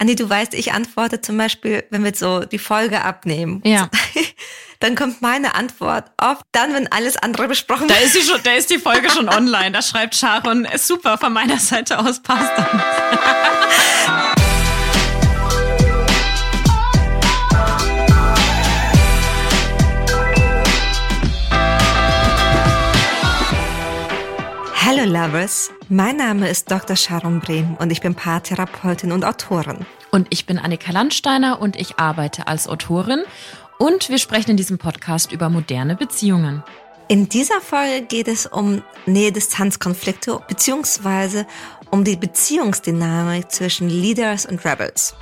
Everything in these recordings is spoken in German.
Anni, du weißt, ich antworte zum Beispiel, wenn wir so die Folge abnehmen. Ja. Dann kommt meine Antwort oft dann, wenn alles andere besprochen Da ist, sie schon, da ist die Folge schon online. Da schreibt Sharon, super, von meiner Seite aus passt dann. Hallo Lovers, mein Name ist Dr. Sharon Brehm und ich bin Paartherapeutin und Autorin. Und ich bin Annika Landsteiner und ich arbeite als Autorin. Und wir sprechen in diesem Podcast über moderne Beziehungen. In dieser Folge geht es um Nähe-Distanz-Konflikte beziehungsweise um die Beziehungsdynamik zwischen Leaders und Rebels.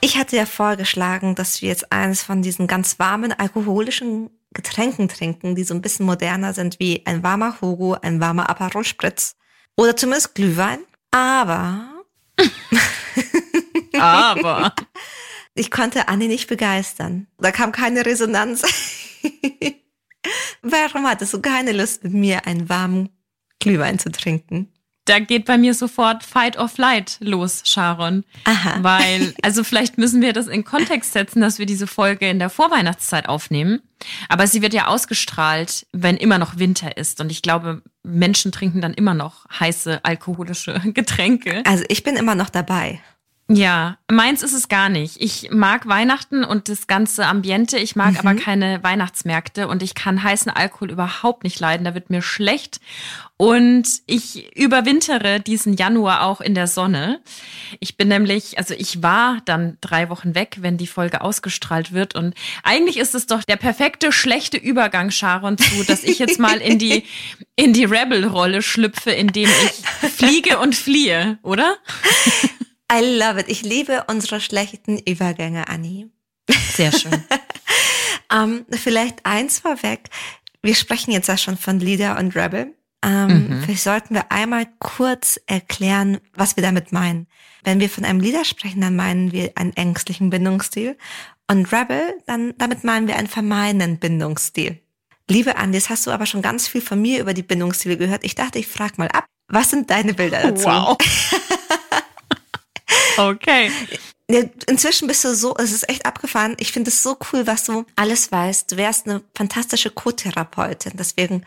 Ich hatte ja vorgeschlagen, dass wir jetzt eines von diesen ganz warmen alkoholischen Getränken trinken, die so ein bisschen moderner sind wie ein warmer Hugo, ein warmer Aperol Spritz oder zumindest Glühwein. Aber Aber ich konnte Anni nicht begeistern. Da kam keine Resonanz. Warum hattest du keine Lust mit mir einen warmen Glühwein zu trinken? Da geht bei mir sofort Fight or Flight los, Sharon. Aha. Weil, also vielleicht müssen wir das in Kontext setzen, dass wir diese Folge in der Vorweihnachtszeit aufnehmen. Aber sie wird ja ausgestrahlt, wenn immer noch Winter ist. Und ich glaube, Menschen trinken dann immer noch heiße alkoholische Getränke. Also ich bin immer noch dabei. Ja, meins ist es gar nicht. Ich mag Weihnachten und das ganze Ambiente. Ich mag mhm. aber keine Weihnachtsmärkte und ich kann heißen Alkohol überhaupt nicht leiden. Da wird mir schlecht. Und ich überwintere diesen Januar auch in der Sonne. Ich bin nämlich, also ich war dann drei Wochen weg, wenn die Folge ausgestrahlt wird. Und eigentlich ist es doch der perfekte schlechte Übergang, Sharon, zu, dass ich jetzt mal in die, in die Rebel-Rolle schlüpfe, indem ich fliege und fliehe, oder? I love it. Ich liebe unsere schlechten Übergänge, Anni. Sehr schön. ähm, vielleicht eins vorweg. Wir sprechen jetzt ja schon von Leader und Rebel. Ähm, mhm. Vielleicht sollten wir einmal kurz erklären, was wir damit meinen. Wenn wir von einem Leader sprechen, dann meinen wir einen ängstlichen Bindungsstil. Und Rebel, dann damit meinen wir einen vermeidenden Bindungsstil. Liebe Andi, jetzt hast du aber schon ganz viel von mir über die Bindungsstile gehört. Ich dachte, ich frage mal ab. Was sind deine Bilder dazu? Wow. Okay. Inzwischen bist du so, es ist echt abgefahren. Ich finde es so cool, was du alles weißt. Du wärst eine fantastische Co-Therapeutin. Deswegen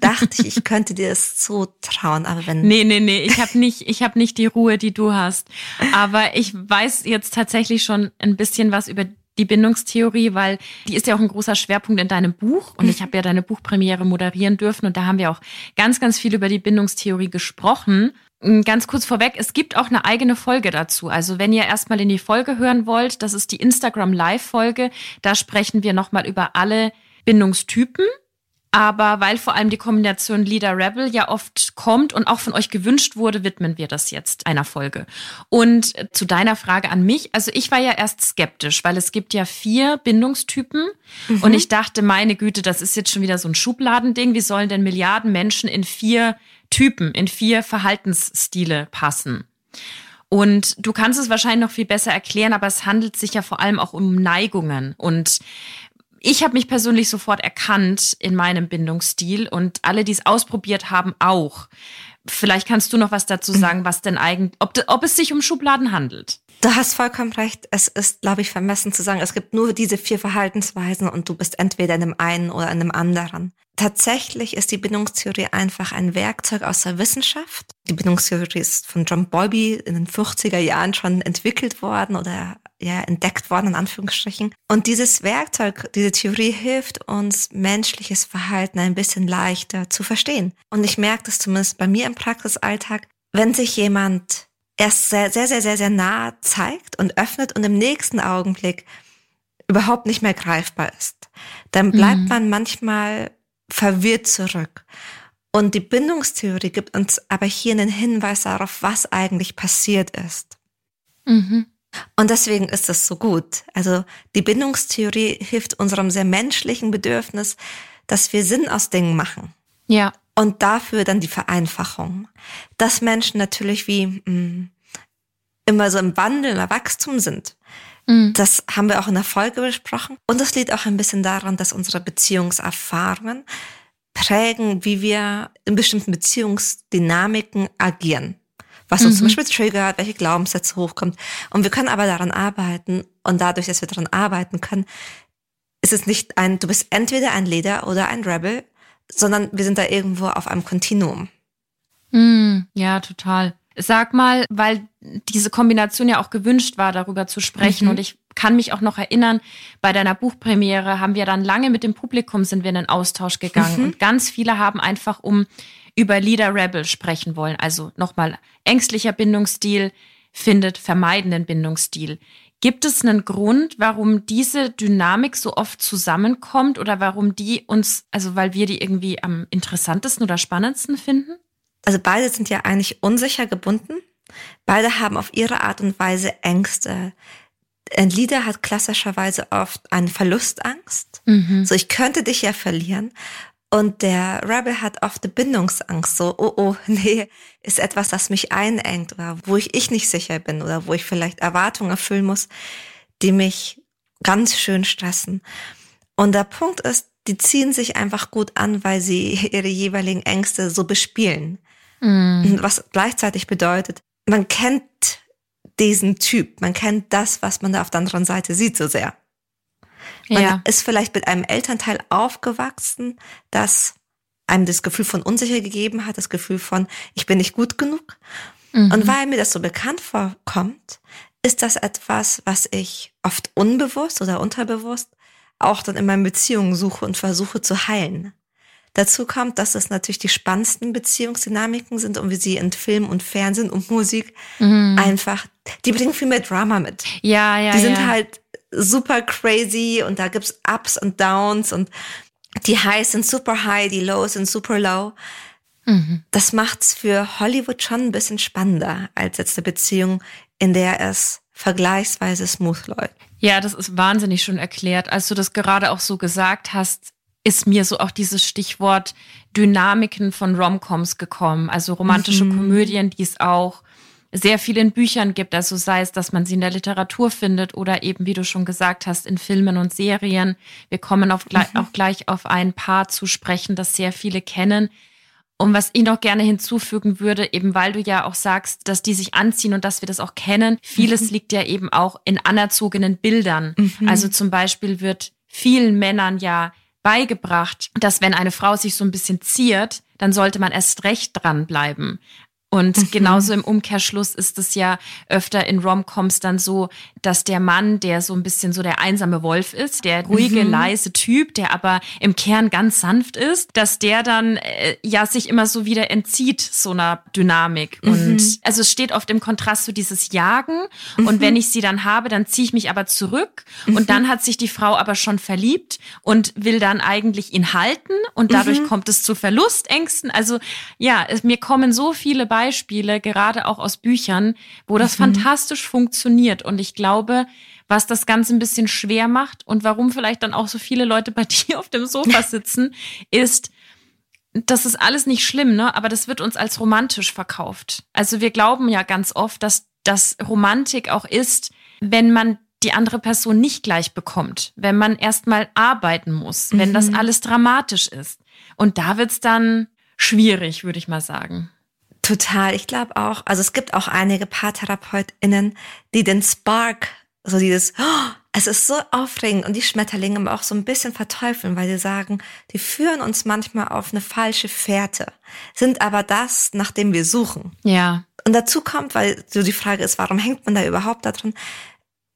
dachte ich, ich könnte dir das zutrauen. Aber wenn nee, nee, nee, ich habe nicht, ich habe nicht die Ruhe, die du hast. Aber ich weiß jetzt tatsächlich schon ein bisschen was über die Bindungstheorie, weil die ist ja auch ein großer Schwerpunkt in deinem Buch und ich habe ja deine Buchpremiere moderieren dürfen und da haben wir auch ganz, ganz viel über die Bindungstheorie gesprochen. Ganz kurz vorweg, es gibt auch eine eigene Folge dazu. Also wenn ihr erstmal in die Folge hören wollt, das ist die Instagram Live-Folge. Da sprechen wir nochmal über alle Bindungstypen. Aber weil vor allem die Kombination Leader Rebel ja oft kommt und auch von euch gewünscht wurde, widmen wir das jetzt einer Folge. Und zu deiner Frage an mich, also ich war ja erst skeptisch, weil es gibt ja vier Bindungstypen mhm. und ich dachte, meine Güte, das ist jetzt schon wieder so ein Schubladending. Wie sollen denn Milliarden Menschen in vier Typen, in vier Verhaltensstile passen. Und du kannst es wahrscheinlich noch viel besser erklären, aber es handelt sich ja vor allem auch um Neigungen. Und ich habe mich persönlich sofort erkannt in meinem Bindungsstil und alle, die es ausprobiert haben, auch. Vielleicht kannst du noch was dazu sagen, was denn eigentlich, ob, ob es sich um Schubladen handelt. Du hast vollkommen recht. Es ist, glaube ich, vermessen zu sagen, es gibt nur diese vier Verhaltensweisen und du bist entweder in dem einen oder in dem anderen. Tatsächlich ist die Bindungstheorie einfach ein Werkzeug aus der Wissenschaft. Die Bindungstheorie ist von John Bowlby in den 50er Jahren schon entwickelt worden oder ja, entdeckt worden, in Anführungsstrichen. Und dieses Werkzeug, diese Theorie hilft uns, menschliches Verhalten ein bisschen leichter zu verstehen. Und ich merke das zumindest bei mir im Praxisalltag, wenn sich jemand erst sehr, sehr, sehr, sehr, sehr nah zeigt und öffnet und im nächsten Augenblick überhaupt nicht mehr greifbar ist, dann bleibt mhm. man manchmal verwirrt zurück. Und die Bindungstheorie gibt uns aber hier einen Hinweis darauf, was eigentlich passiert ist. Mhm. Und deswegen ist es so gut. Also die Bindungstheorie hilft unserem sehr menschlichen Bedürfnis, dass wir Sinn aus Dingen machen. Ja. Und dafür dann die Vereinfachung. Dass Menschen natürlich wie mh, mm, immer so im Wandel, im Wachstum sind. Mhm. Das haben wir auch in der Folge besprochen. Und das liegt auch ein bisschen daran, dass unsere Beziehungserfahrungen prägen, wie wir in bestimmten Beziehungsdynamiken agieren. was uns mhm. zum Beispiel triggert, welche Glaubenssätze hochkommt. Und wir können aber daran arbeiten. Und dadurch, dass wir daran arbeiten können, ist es nicht ein, du bist entweder ein Leader oder ein Rebel, sondern wir sind da irgendwo auf einem Kontinuum. Mm, ja, total. Sag mal, weil diese Kombination ja auch gewünscht war, darüber zu sprechen. Mhm. Und ich kann mich auch noch erinnern, bei deiner Buchpremiere haben wir dann lange mit dem Publikum sind wir in den Austausch gegangen. Mhm. Und ganz viele haben einfach um über Leader Rebel sprechen wollen. Also nochmal, ängstlicher Bindungsstil findet vermeidenden Bindungsstil. Gibt es einen Grund, warum diese Dynamik so oft zusammenkommt oder warum die uns, also weil wir die irgendwie am interessantesten oder spannendsten finden? Also beide sind ja eigentlich unsicher gebunden. Beide haben auf ihre Art und Weise Ängste. Ein Leader hat klassischerweise oft eine Verlustangst. Mhm. So, ich könnte dich ja verlieren. Und der Rebel hat oft eine Bindungsangst, so, oh, oh, nee, ist etwas, das mich einengt oder wo ich, ich nicht sicher bin oder wo ich vielleicht Erwartungen erfüllen muss, die mich ganz schön stressen. Und der Punkt ist, die ziehen sich einfach gut an, weil sie ihre jeweiligen Ängste so bespielen. Mm. Was gleichzeitig bedeutet, man kennt diesen Typ, man kennt das, was man da auf der anderen Seite sieht, so sehr. Man ja. ist vielleicht mit einem Elternteil aufgewachsen, das einem das Gefühl von unsicher gegeben hat, das Gefühl von, ich bin nicht gut genug. Mhm. Und weil mir das so bekannt vorkommt, ist das etwas, was ich oft unbewusst oder unterbewusst auch dann in meinen Beziehungen suche und versuche zu heilen. Dazu kommt, dass es natürlich die spannendsten Beziehungsdynamiken sind und wie sie in Film und Fernsehen und Musik mhm. einfach, die bringen viel mehr Drama mit. Ja, ja. Die sind ja. halt super crazy und da gibt's Ups und Downs und die Highs sind super high, die Lows sind super low. Mhm. Das macht's für Hollywood schon ein bisschen spannender als jetzt eine Beziehung, in der es vergleichsweise smooth läuft. Ja, das ist wahnsinnig schon erklärt. Als du das gerade auch so gesagt hast, ist mir so auch dieses Stichwort Dynamiken von Romcoms gekommen. Also romantische mhm. Komödien, die es auch sehr viel in Büchern gibt, also sei es, dass man sie in der Literatur findet oder eben, wie du schon gesagt hast, in Filmen und Serien. Wir kommen auf, mhm. auch gleich auf ein Paar zu sprechen, das sehr viele kennen. Und was ich noch gerne hinzufügen würde, eben weil du ja auch sagst, dass die sich anziehen und dass wir das auch kennen, vieles mhm. liegt ja eben auch in anerzogenen Bildern. Mhm. Also zum Beispiel wird vielen Männern ja beigebracht, dass wenn eine Frau sich so ein bisschen ziert, dann sollte man erst recht dranbleiben. Und mhm. genauso im Umkehrschluss ist es ja öfter in Romcoms dann so, dass der Mann, der so ein bisschen so der einsame Wolf ist, der ruhige, mhm. leise Typ, der aber im Kern ganz sanft ist, dass der dann äh, ja sich immer so wieder entzieht so einer Dynamik. Mhm. Und also es steht oft im Kontrast zu dieses Jagen. Und wenn mhm. ich sie dann habe, dann ziehe ich mich aber zurück. Und mhm. dann hat sich die Frau aber schon verliebt und will dann eigentlich ihn halten. Und dadurch mhm. kommt es zu Verlustängsten. Also ja, es, mir kommen so viele Beispiele Beispiele, gerade auch aus Büchern, wo das mhm. fantastisch funktioniert. Und ich glaube, was das Ganze ein bisschen schwer macht und warum vielleicht dann auch so viele Leute bei dir auf dem Sofa sitzen, ist, das ist alles nicht schlimm, ne? Aber das wird uns als romantisch verkauft. Also wir glauben ja ganz oft, dass das Romantik auch ist, wenn man die andere Person nicht gleich bekommt, wenn man erstmal arbeiten muss, wenn mhm. das alles dramatisch ist. Und da wird's dann schwierig, würde ich mal sagen. Total. Ich glaube auch, also es gibt auch einige PaartherapeutInnen, die den Spark, so dieses, oh, es ist so aufregend und die Schmetterlinge aber auch so ein bisschen verteufeln, weil sie sagen, die führen uns manchmal auf eine falsche Fährte, sind aber das, nach dem wir suchen. Ja. Und dazu kommt, weil so die Frage ist, warum hängt man da überhaupt da drin?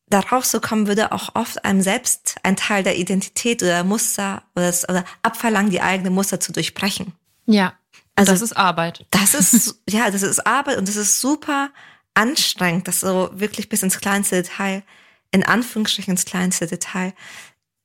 Darauf zu kommen, würde auch oft einem selbst ein Teil der Identität oder Muster oder, das, oder abverlangen, die eigene Muster zu durchbrechen. Ja. Also das ist Arbeit. Das ist, ja, das ist Arbeit und das ist super anstrengend, das so wirklich bis ins kleinste Detail, in Anführungsstrichen ins kleinste Detail,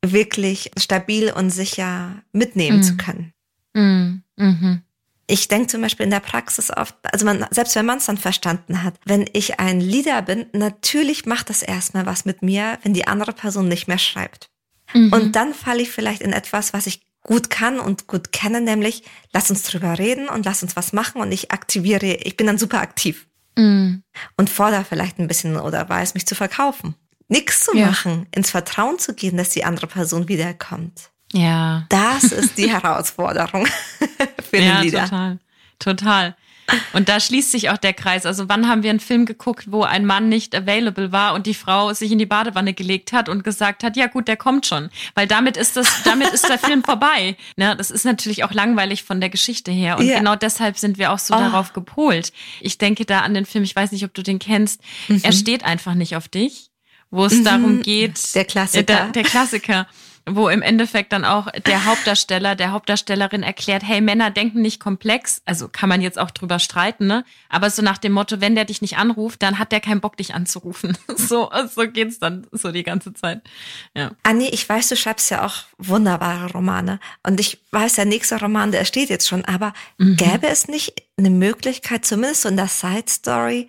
wirklich stabil und sicher mitnehmen mhm. zu können. Mhm. Mhm. Ich denke zum Beispiel in der Praxis oft, also man, selbst wenn man es dann verstanden hat, wenn ich ein Leader bin, natürlich macht das erstmal was mit mir, wenn die andere Person nicht mehr schreibt. Mhm. Und dann falle ich vielleicht in etwas, was ich gut kann und gut kenne, nämlich lass uns drüber reden und lass uns was machen und ich aktiviere, ich bin dann super aktiv mm. und fordere vielleicht ein bisschen oder weiß mich zu verkaufen. Nichts zu ja. machen, ins Vertrauen zu gehen, dass die andere Person wiederkommt. Ja. Das ist die Herausforderung für den ja, Lieder. Total, total. Und da schließt sich auch der Kreis. Also wann haben wir einen Film geguckt, wo ein Mann nicht available war und die Frau sich in die Badewanne gelegt hat und gesagt hat, ja gut, der kommt schon. Weil damit ist das, damit ist der Film vorbei. Ne, das ist natürlich auch langweilig von der Geschichte her. Und ja. genau deshalb sind wir auch so oh. darauf gepolt. Ich denke da an den Film, ich weiß nicht, ob du den kennst. Mhm. Er steht einfach nicht auf dich wo es mhm. darum geht. Der Klassiker. Äh, der, der Klassiker wo im Endeffekt dann auch der Hauptdarsteller, der Hauptdarstellerin erklärt, hey, Männer denken nicht komplex. Also kann man jetzt auch drüber streiten, ne? Aber so nach dem Motto, wenn der dich nicht anruft, dann hat der keinen Bock, dich anzurufen. So, so geht's dann so die ganze Zeit. Ja. Anni, ich weiß, du schreibst ja auch wunderbare Romane. Und ich weiß, der nächste Roman, der steht jetzt schon. Aber mhm. gäbe es nicht eine Möglichkeit, zumindest so in der Side Story,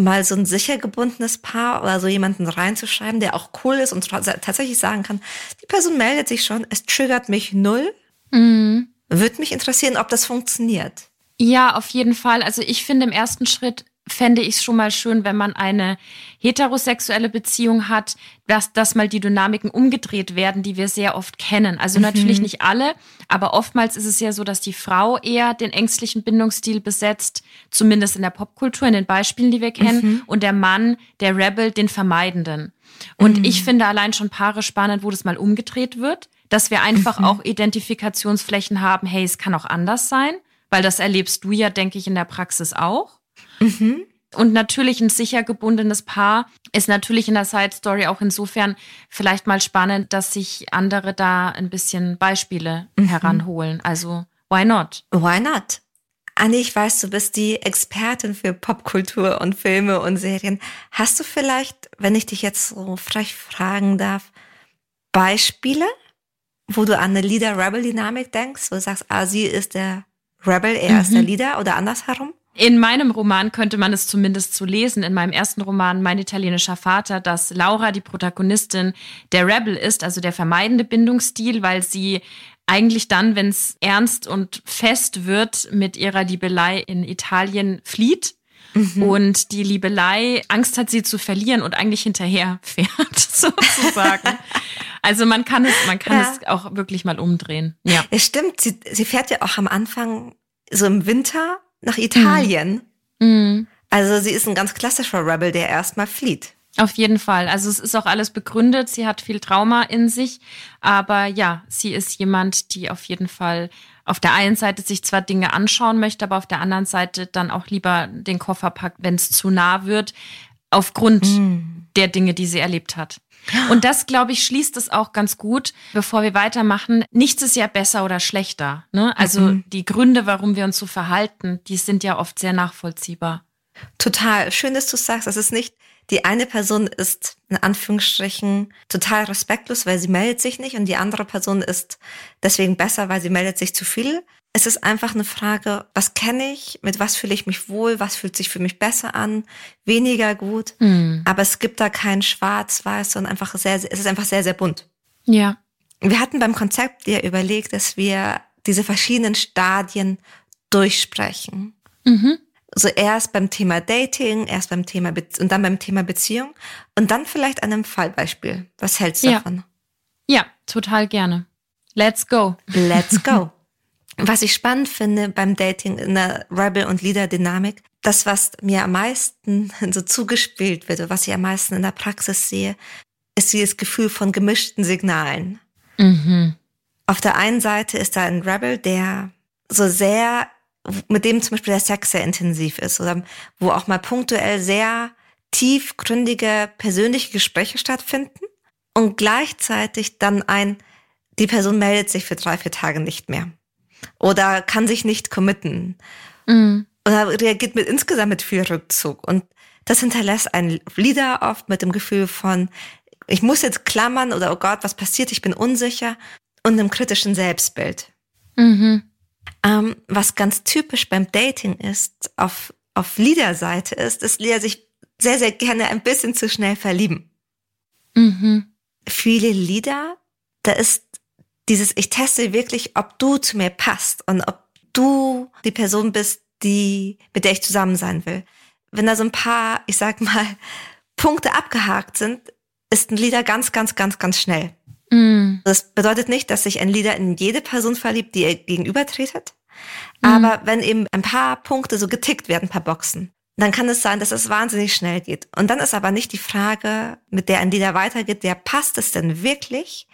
mal so ein sicher gebundenes Paar oder so jemanden reinzuschreiben, der auch cool ist und tatsächlich sagen kann, die Person meldet sich schon, es triggert mich null. Mhm. Würde mich interessieren, ob das funktioniert. Ja, auf jeden Fall. Also ich finde im ersten Schritt fände ich es schon mal schön, wenn man eine heterosexuelle Beziehung hat, dass, dass mal die Dynamiken umgedreht werden, die wir sehr oft kennen. Also mhm. natürlich nicht alle, aber oftmals ist es ja so, dass die Frau eher den ängstlichen Bindungsstil besetzt, zumindest in der Popkultur, in den Beispielen, die wir kennen, mhm. und der Mann, der Rebel, den Vermeidenden. Und mhm. ich finde allein schon Paare spannend, wo das mal umgedreht wird, dass wir einfach mhm. auch Identifikationsflächen haben, hey, es kann auch anders sein, weil das erlebst du ja, denke ich, in der Praxis auch. Mhm. Und natürlich ein sicher gebundenes Paar ist natürlich in der Side Story auch insofern vielleicht mal spannend, dass sich andere da ein bisschen Beispiele mhm. heranholen. Also, why not? Why not? Anni, ich weiß, du bist die Expertin für Popkultur und Filme und Serien. Hast du vielleicht, wenn ich dich jetzt so frech fragen darf, Beispiele, wo du an eine Leader-Rebel-Dynamik denkst, wo du sagst, ah, sie ist der Rebel, er mhm. ist der mhm. Leader oder andersherum? In meinem Roman könnte man es zumindest zu so lesen, in meinem ersten Roman Mein italienischer Vater, dass Laura, die Protagonistin, der Rebel ist, also der vermeidende Bindungsstil, weil sie eigentlich dann, wenn es ernst und fest wird, mit ihrer Liebelei in Italien flieht. Mhm. Und die Liebelei Angst hat, sie zu verlieren und eigentlich hinterher fährt, sozusagen. also man kann es, man kann ja. es auch wirklich mal umdrehen. Ja. Es stimmt. Sie, sie fährt ja auch am Anfang so im Winter nach Italien. Mhm. Also sie ist ein ganz klassischer Rebel, der erstmal flieht. Auf jeden Fall. Also es ist auch alles begründet. Sie hat viel Trauma in sich. Aber ja, sie ist jemand, die auf jeden Fall auf der einen Seite sich zwar Dinge anschauen möchte, aber auf der anderen Seite dann auch lieber den Koffer packt, wenn es zu nah wird, aufgrund mm. der Dinge, die sie erlebt hat. Und das, glaube ich, schließt es auch ganz gut, bevor wir weitermachen. Nichts ist ja besser oder schlechter. Ne? Also mhm. die Gründe, warum wir uns so verhalten, die sind ja oft sehr nachvollziehbar. Total. Schön, dass du sagst, es ist nicht, die eine Person ist in Anführungsstrichen total respektlos, weil sie meldet sich nicht und die andere Person ist deswegen besser, weil sie meldet sich zu viel, es ist einfach eine Frage, was kenne ich, mit was fühle ich mich wohl, was fühlt sich für mich besser an, weniger gut. Mhm. Aber es gibt da kein Schwarz-Weiß, sondern einfach sehr, es ist einfach sehr, sehr bunt. Ja. Wir hatten beim Konzept ja überlegt, dass wir diese verschiedenen Stadien durchsprechen. Mhm. Also erst beim Thema Dating, erst beim Thema Be und dann beim Thema Beziehung und dann vielleicht an einem Fallbeispiel. Was hältst du ja. davon? Ja, total gerne. Let's go. Let's go. Was ich spannend finde beim Dating in der Rebel- und Leader-Dynamik, das, was mir am meisten so zugespielt wird, was ich am meisten in der Praxis sehe, ist dieses Gefühl von gemischten Signalen. Mhm. Auf der einen Seite ist da ein Rebel, der so sehr, mit dem zum Beispiel der Sex sehr intensiv ist oder wo auch mal punktuell sehr tiefgründige persönliche Gespräche stattfinden und gleichzeitig dann ein, die Person meldet sich für drei, vier Tage nicht mehr oder kann sich nicht committen. Mhm. Oder reagiert mit insgesamt mit viel Rückzug. Und das hinterlässt einen Leader oft mit dem Gefühl von, ich muss jetzt klammern oder oh Gott, was passiert, ich bin unsicher und einem kritischen Selbstbild. Mhm. Ähm, was ganz typisch beim Dating ist, auf, auf Leader-Seite ist, dass Leader sich sehr, sehr gerne ein bisschen zu schnell verlieben. Mhm. Viele Leader, da ist dieses, ich teste wirklich, ob du zu mir passt und ob du die Person bist, die, mit der ich zusammen sein will. Wenn da so ein paar, ich sag mal, Punkte abgehakt sind, ist ein Lieder ganz, ganz, ganz, ganz schnell. Mm. Das bedeutet nicht, dass sich ein Lieder in jede Person verliebt, die ihr gegenübertretet. Mhm. Aber wenn eben ein paar Punkte so getickt werden, ein paar Boxen, dann kann es sein, dass es wahnsinnig schnell geht. Und dann ist aber nicht die Frage, mit der ein Lieder weitergeht, der passt es denn wirklich,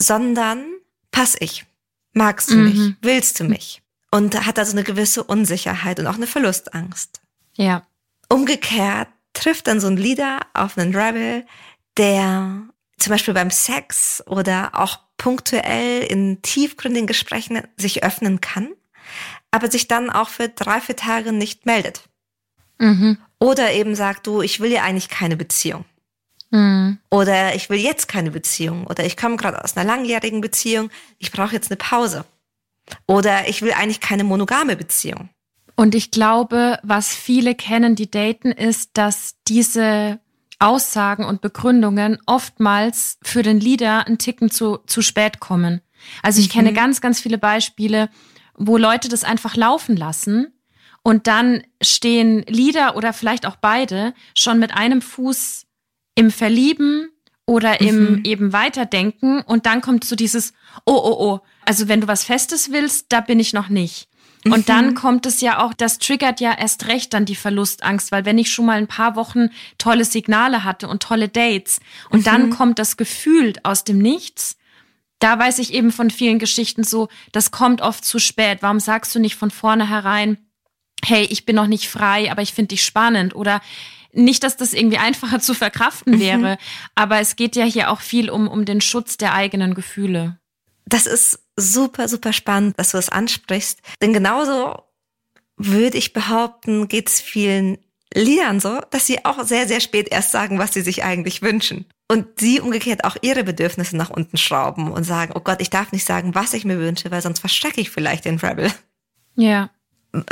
sondern pass ich? Magst du mhm. mich? Willst du mich? Und hat also eine gewisse Unsicherheit und auch eine Verlustangst. Ja. Umgekehrt trifft dann so ein Leader auf einen Rebel, der zum Beispiel beim Sex oder auch punktuell in tiefgründigen Gesprächen sich öffnen kann, aber sich dann auch für drei, vier Tage nicht meldet. Mhm. Oder eben sagt, du, ich will ja eigentlich keine Beziehung. Mhm. Oder ich will jetzt keine Beziehung. Oder ich komme gerade aus einer langjährigen Beziehung, ich brauche jetzt eine Pause. Oder ich will eigentlich keine monogame Beziehung. Und ich glaube, was viele kennen, die daten, ist, dass diese Aussagen und Begründungen oftmals für den Leader einen Ticken zu, zu spät kommen. Also ich mhm. kenne ganz, ganz viele Beispiele, wo Leute das einfach laufen lassen und dann stehen Leader oder vielleicht auch beide schon mit einem Fuß im Verlieben oder im mhm. eben Weiterdenken und dann kommt so dieses, oh, oh, oh, also wenn du was Festes willst, da bin ich noch nicht. Und mhm. dann kommt es ja auch, das triggert ja erst recht dann die Verlustangst, weil wenn ich schon mal ein paar Wochen tolle Signale hatte und tolle Dates und mhm. dann kommt das Gefühl aus dem Nichts, da weiß ich eben von vielen Geschichten so, das kommt oft zu spät. Warum sagst du nicht von vornherein, hey, ich bin noch nicht frei, aber ich finde dich spannend oder nicht, dass das irgendwie einfacher zu verkraften mhm. wäre, mhm. aber es geht ja hier auch viel um, um den Schutz der eigenen Gefühle. Das ist super, super spannend, dass du das ansprichst. Denn genauso würde ich behaupten, geht es vielen Liedern so, dass sie auch sehr, sehr spät erst sagen, was sie sich eigentlich wünschen. Und sie umgekehrt auch ihre Bedürfnisse nach unten schrauben und sagen, oh Gott, ich darf nicht sagen, was ich mir wünsche, weil sonst verstecke ich vielleicht den Rebel. Ja.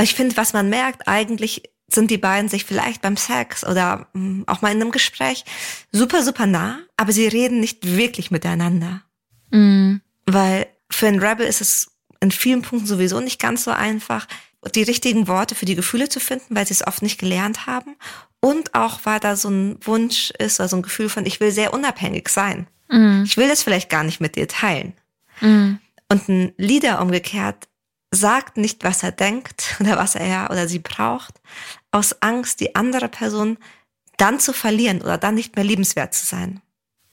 Ich finde, was man merkt, eigentlich sind die beiden sich vielleicht beim Sex oder hm, auch mal in einem Gespräch super, super nah, aber sie reden nicht wirklich miteinander. Mhm. Weil für einen Rebel ist es in vielen Punkten sowieso nicht ganz so einfach, die richtigen Worte für die Gefühle zu finden, weil sie es oft nicht gelernt haben. Und auch, weil da so ein Wunsch ist oder so ein Gefühl von, ich will sehr unabhängig sein. Mhm. Ich will das vielleicht gar nicht mit dir teilen. Mhm. Und ein Leader umgekehrt sagt nicht, was er denkt oder was er oder sie braucht, aus Angst, die andere Person dann zu verlieren oder dann nicht mehr liebenswert zu sein.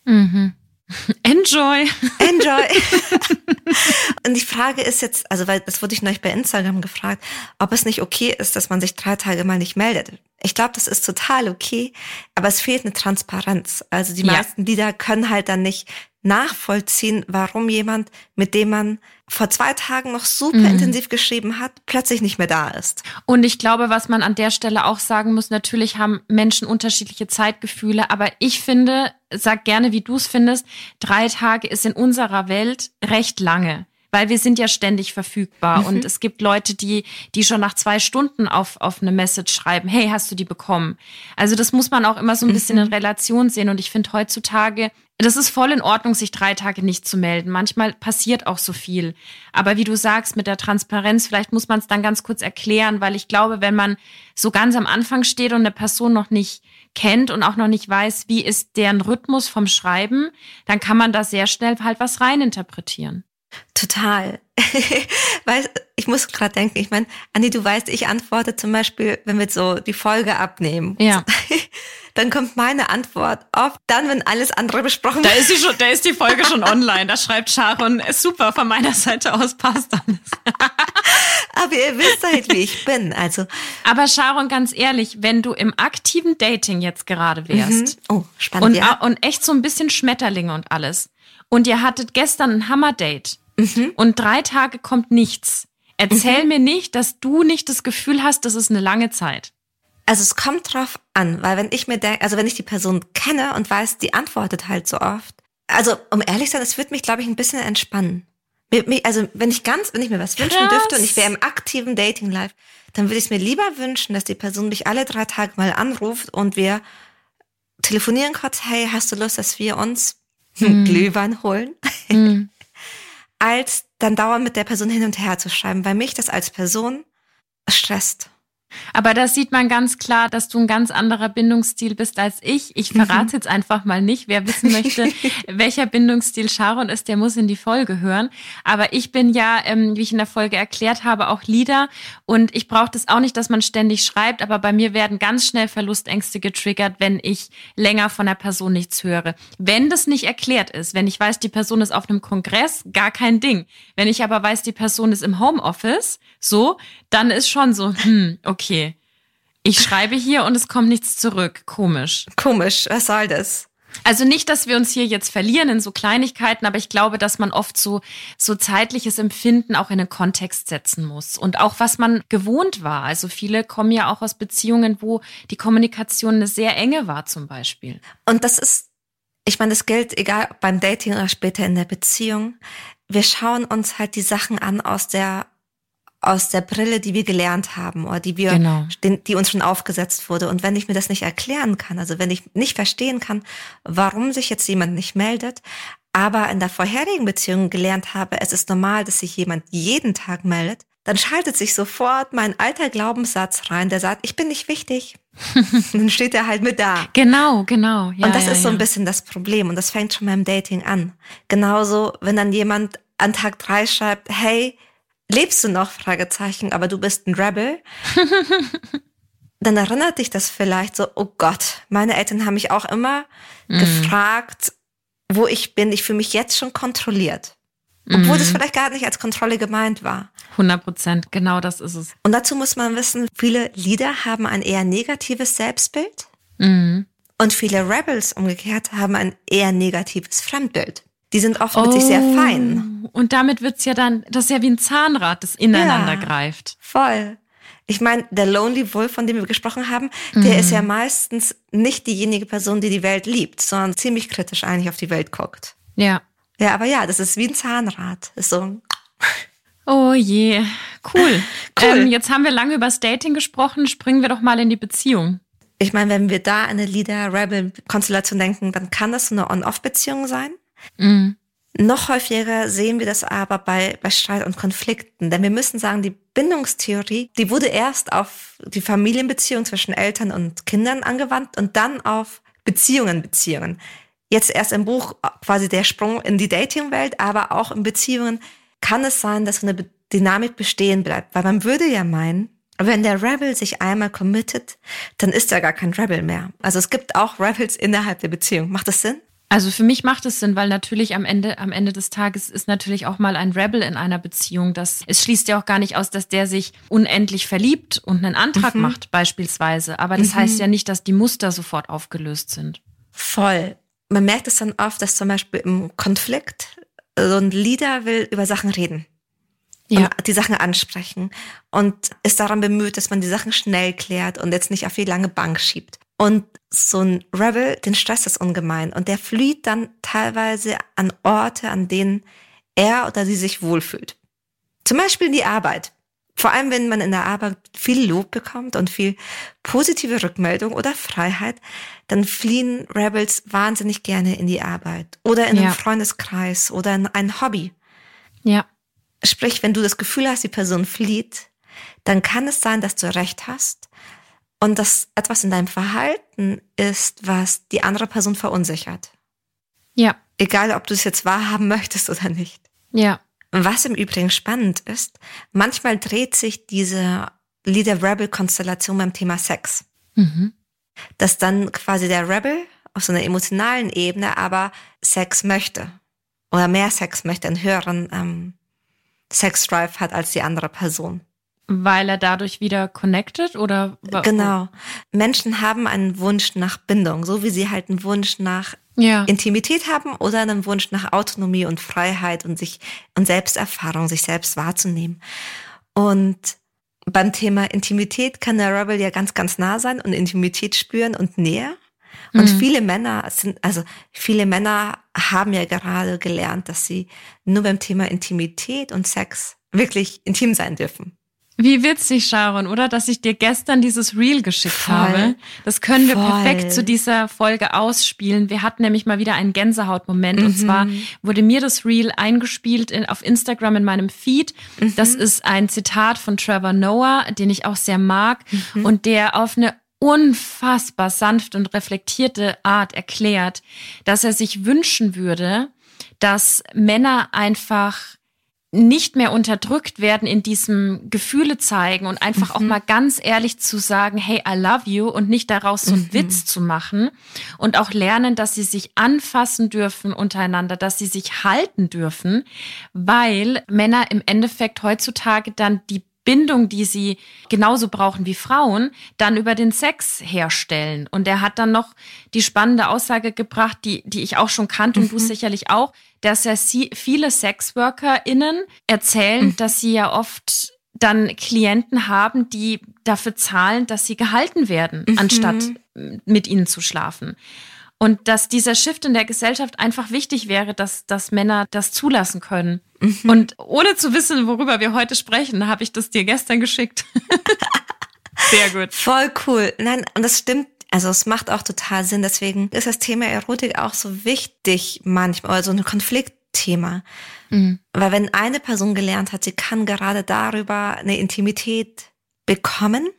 Mhm. Enjoy. Enjoy. und die Frage ist jetzt, also weil das wurde ich neulich bei Instagram gefragt, ob es nicht okay ist, dass man sich drei Tage mal nicht meldet. Ich glaube, das ist total okay, aber es fehlt eine Transparenz. Also die ja. meisten Lieder können halt dann nicht nachvollziehen, warum jemand, mit dem man vor zwei Tagen noch super mhm. intensiv geschrieben hat, plötzlich nicht mehr da ist. Und ich glaube, was man an der Stelle auch sagen muss, natürlich haben Menschen unterschiedliche Zeitgefühle, aber ich finde, sag gerne, wie du es findest, drei Tage ist in unserer Welt recht lange weil wir sind ja ständig verfügbar mhm. und es gibt Leute, die, die schon nach zwei Stunden auf, auf eine Message schreiben, hey, hast du die bekommen? Also das muss man auch immer so ein bisschen mhm. in Relation sehen und ich finde heutzutage, das ist voll in Ordnung, sich drei Tage nicht zu melden. Manchmal passiert auch so viel. Aber wie du sagst, mit der Transparenz, vielleicht muss man es dann ganz kurz erklären, weil ich glaube, wenn man so ganz am Anfang steht und eine Person noch nicht kennt und auch noch nicht weiß, wie ist deren Rhythmus vom Schreiben, dann kann man da sehr schnell halt was reininterpretieren. Total. Weil ich muss gerade denken, ich meine, Anni, du weißt, ich antworte zum Beispiel, wenn wir so die Folge abnehmen. Ja. Dann kommt meine Antwort oft dann, wenn alles andere besprochen wird. Da ist sie schon, da ist die Folge schon online. Da schreibt Sharon, super, von meiner Seite aus passt alles. Aber ihr wisst halt, wie ich bin. Also. Aber Sharon, ganz ehrlich, wenn du im aktiven Dating jetzt gerade wärst. Mhm. Oh, spannend. Und, ja. und echt so ein bisschen Schmetterlinge und alles und ihr hattet gestern ein Hammerdate mhm. und drei Tage kommt nichts. Erzähl mhm. mir nicht, dass du nicht das Gefühl hast, das ist eine lange Zeit. Also es kommt drauf an, weil wenn ich mir denke, also wenn ich die Person kenne und weiß, die antwortet halt so oft, also um ehrlich zu sein, es wird mich, glaube ich, ein bisschen entspannen. Also wenn ich ganz, wenn ich mir was Krass. wünschen dürfte und ich wäre im aktiven Dating Life, dann würde ich es mir lieber wünschen, dass die Person mich alle drei Tage mal anruft und wir telefonieren kurz, hey, hast du Lust, dass wir uns mm. Glühwein holen, mm. als dann dauernd mit der Person hin und her zu schreiben, weil mich das als Person stresst. Aber da sieht man ganz klar, dass du ein ganz anderer Bindungsstil bist als ich. Ich verrate mhm. jetzt einfach mal nicht. Wer wissen möchte, welcher Bindungsstil Sharon ist, der muss in die Folge hören. Aber ich bin ja, ähm, wie ich in der Folge erklärt habe, auch Leader. Und ich brauche das auch nicht, dass man ständig schreibt. Aber bei mir werden ganz schnell Verlustängste getriggert, wenn ich länger von der Person nichts höre. Wenn das nicht erklärt ist, wenn ich weiß, die Person ist auf einem Kongress, gar kein Ding. Wenn ich aber weiß, die Person ist im Homeoffice, so, dann ist schon so, hm, okay. Ich schreibe hier und es kommt nichts zurück. Komisch. Komisch, was soll das? Also nicht, dass wir uns hier jetzt verlieren in so Kleinigkeiten, aber ich glaube, dass man oft so, so zeitliches Empfinden auch in einen Kontext setzen muss und auch was man gewohnt war. Also viele kommen ja auch aus Beziehungen, wo die Kommunikation eine sehr enge war zum Beispiel. Und das ist, ich meine, das gilt egal beim Dating oder später in der Beziehung. Wir schauen uns halt die Sachen an aus der aus der Brille, die wir gelernt haben oder die wir, genau. die uns schon aufgesetzt wurde. Und wenn ich mir das nicht erklären kann, also wenn ich nicht verstehen kann, warum sich jetzt jemand nicht meldet, aber in der vorherigen Beziehung gelernt habe, es ist normal, dass sich jemand jeden Tag meldet, dann schaltet sich sofort mein alter Glaubenssatz rein, der sagt, ich bin nicht wichtig. dann steht er halt mit da. Genau, genau. Ja, und das ja, ist so ein bisschen das Problem. Und das fängt schon beim Dating an. Genauso, wenn dann jemand an Tag drei schreibt, hey, lebst du noch? Fragezeichen, aber du bist ein Rebel. dann erinnert dich das vielleicht so, oh Gott, meine Eltern haben mich auch immer mm. gefragt, wo ich bin. Ich fühle mich jetzt schon kontrolliert. Obwohl mm. das vielleicht gar nicht als Kontrolle gemeint war. 100 Prozent, genau das ist es. Und dazu muss man wissen, viele Lieder haben ein eher negatives Selbstbild. Mm. Und viele Rebels umgekehrt haben ein eher negatives Fremdbild. Die sind oft oh, mit sich sehr oh. fein. Und damit wird's ja dann, das ist ja wie ein Zahnrad, das ineinander ja, greift. Voll. Ich meine, der Lonely Wolf, von dem wir gesprochen haben, mhm. der ist ja meistens nicht diejenige Person, die die Welt liebt, sondern ziemlich kritisch eigentlich auf die Welt guckt. Ja. Ja, aber ja, das ist wie ein Zahnrad. Ist so. Oh je, cool. cool. Ähm, jetzt haben wir lange über das Dating gesprochen. Springen wir doch mal in die Beziehung. Ich meine, wenn wir da eine Leader-Rebel-Konstellation denken, dann kann das eine On-Off-Beziehung sein. Mhm. Noch häufiger sehen wir das aber bei, bei Streit und Konflikten, denn wir müssen sagen, die Bindungstheorie, die wurde erst auf die Familienbeziehung zwischen Eltern und Kindern angewandt und dann auf Beziehungen, Beziehungen. Jetzt erst im Buch quasi der Sprung in die Datingwelt, aber auch in Beziehungen kann es sein, dass so eine Dynamik bestehen bleibt, weil man würde ja meinen, wenn der Rebel sich einmal committet, dann ist er gar kein Rebel mehr. Also es gibt auch Rebels innerhalb der Beziehung. Macht das Sinn? Also für mich macht es Sinn, weil natürlich am Ende, am Ende des Tages ist natürlich auch mal ein Rebel in einer Beziehung. Das, es schließt ja auch gar nicht aus, dass der sich unendlich verliebt und einen Antrag mhm. macht, beispielsweise. Aber das mhm. heißt ja nicht, dass die Muster sofort aufgelöst sind. Voll. Man merkt es dann oft, dass zum Beispiel im Konflikt so ein Leader will über Sachen reden. Ja. die Sachen ansprechen und ist daran bemüht, dass man die Sachen schnell klärt und jetzt nicht auf die lange Bank schiebt. Und so ein Rebel, den stresst das ungemein. Und der flieht dann teilweise an Orte, an denen er oder sie sich wohlfühlt. Zum Beispiel in die Arbeit. Vor allem, wenn man in der Arbeit viel Lob bekommt und viel positive Rückmeldung oder Freiheit, dann fliehen Rebels wahnsinnig gerne in die Arbeit oder in ja. einen Freundeskreis oder in ein Hobby. Ja. Sprich, wenn du das Gefühl hast, die Person flieht, dann kann es sein, dass du recht hast und dass etwas in deinem Verhalten ist, was die andere Person verunsichert. Ja. Egal, ob du es jetzt wahrhaben möchtest oder nicht. Ja. Was im Übrigen spannend ist, manchmal dreht sich diese Leader-Rebel-Konstellation beim Thema Sex. Mhm. Dass dann quasi der Rebel auf so einer emotionalen Ebene aber Sex möchte. Oder mehr Sex möchte, einen höheren ähm, Sex-Drive hat als die andere Person. Weil er dadurch wieder connected oder? Genau. Menschen haben einen Wunsch nach Bindung, so wie sie halt einen Wunsch nach ja. Intimität haben oder einen Wunsch nach Autonomie und Freiheit und sich und Selbsterfahrung, sich selbst wahrzunehmen. Und beim Thema Intimität kann der Rebel ja ganz, ganz nah sein und Intimität spüren und Nähe. Und mhm. viele Männer sind, also viele Männer haben ja gerade gelernt, dass sie nur beim Thema Intimität und Sex wirklich intim sein dürfen. Wie witzig, Sharon, oder? Dass ich dir gestern dieses Reel geschickt Voll. habe. Das können wir Voll. perfekt zu dieser Folge ausspielen. Wir hatten nämlich mal wieder einen Gänsehautmoment. Mhm. Und zwar wurde mir das Reel eingespielt in, auf Instagram in meinem Feed. Mhm. Das ist ein Zitat von Trevor Noah, den ich auch sehr mag mhm. und der auf eine unfassbar sanft und reflektierte Art erklärt, dass er sich wünschen würde, dass Männer einfach nicht mehr unterdrückt werden in diesem Gefühle zeigen und einfach mhm. auch mal ganz ehrlich zu sagen, hey, I love you und nicht daraus so einen mhm. Witz zu machen und auch lernen, dass sie sich anfassen dürfen untereinander, dass sie sich halten dürfen, weil Männer im Endeffekt heutzutage dann die Bindung, die sie genauso brauchen wie Frauen, dann über den Sex herstellen. Und er hat dann noch die spannende Aussage gebracht, die, die ich auch schon kannte und mhm. du sicherlich auch, dass er sie, viele SexworkerInnen erzählen, mhm. dass sie ja oft dann Klienten haben, die dafür zahlen, dass sie gehalten werden, mhm. anstatt mit ihnen zu schlafen. Und dass dieser Shift in der Gesellschaft einfach wichtig wäre, dass, dass Männer das zulassen können. Mhm. Und ohne zu wissen, worüber wir heute sprechen, habe ich das dir gestern geschickt. Sehr gut. Voll cool. Nein, und das stimmt. Also es macht auch total Sinn. Deswegen ist das Thema Erotik auch so wichtig manchmal, also ein Konfliktthema. Mhm. Weil wenn eine Person gelernt hat, sie kann gerade darüber eine Intimität bekommen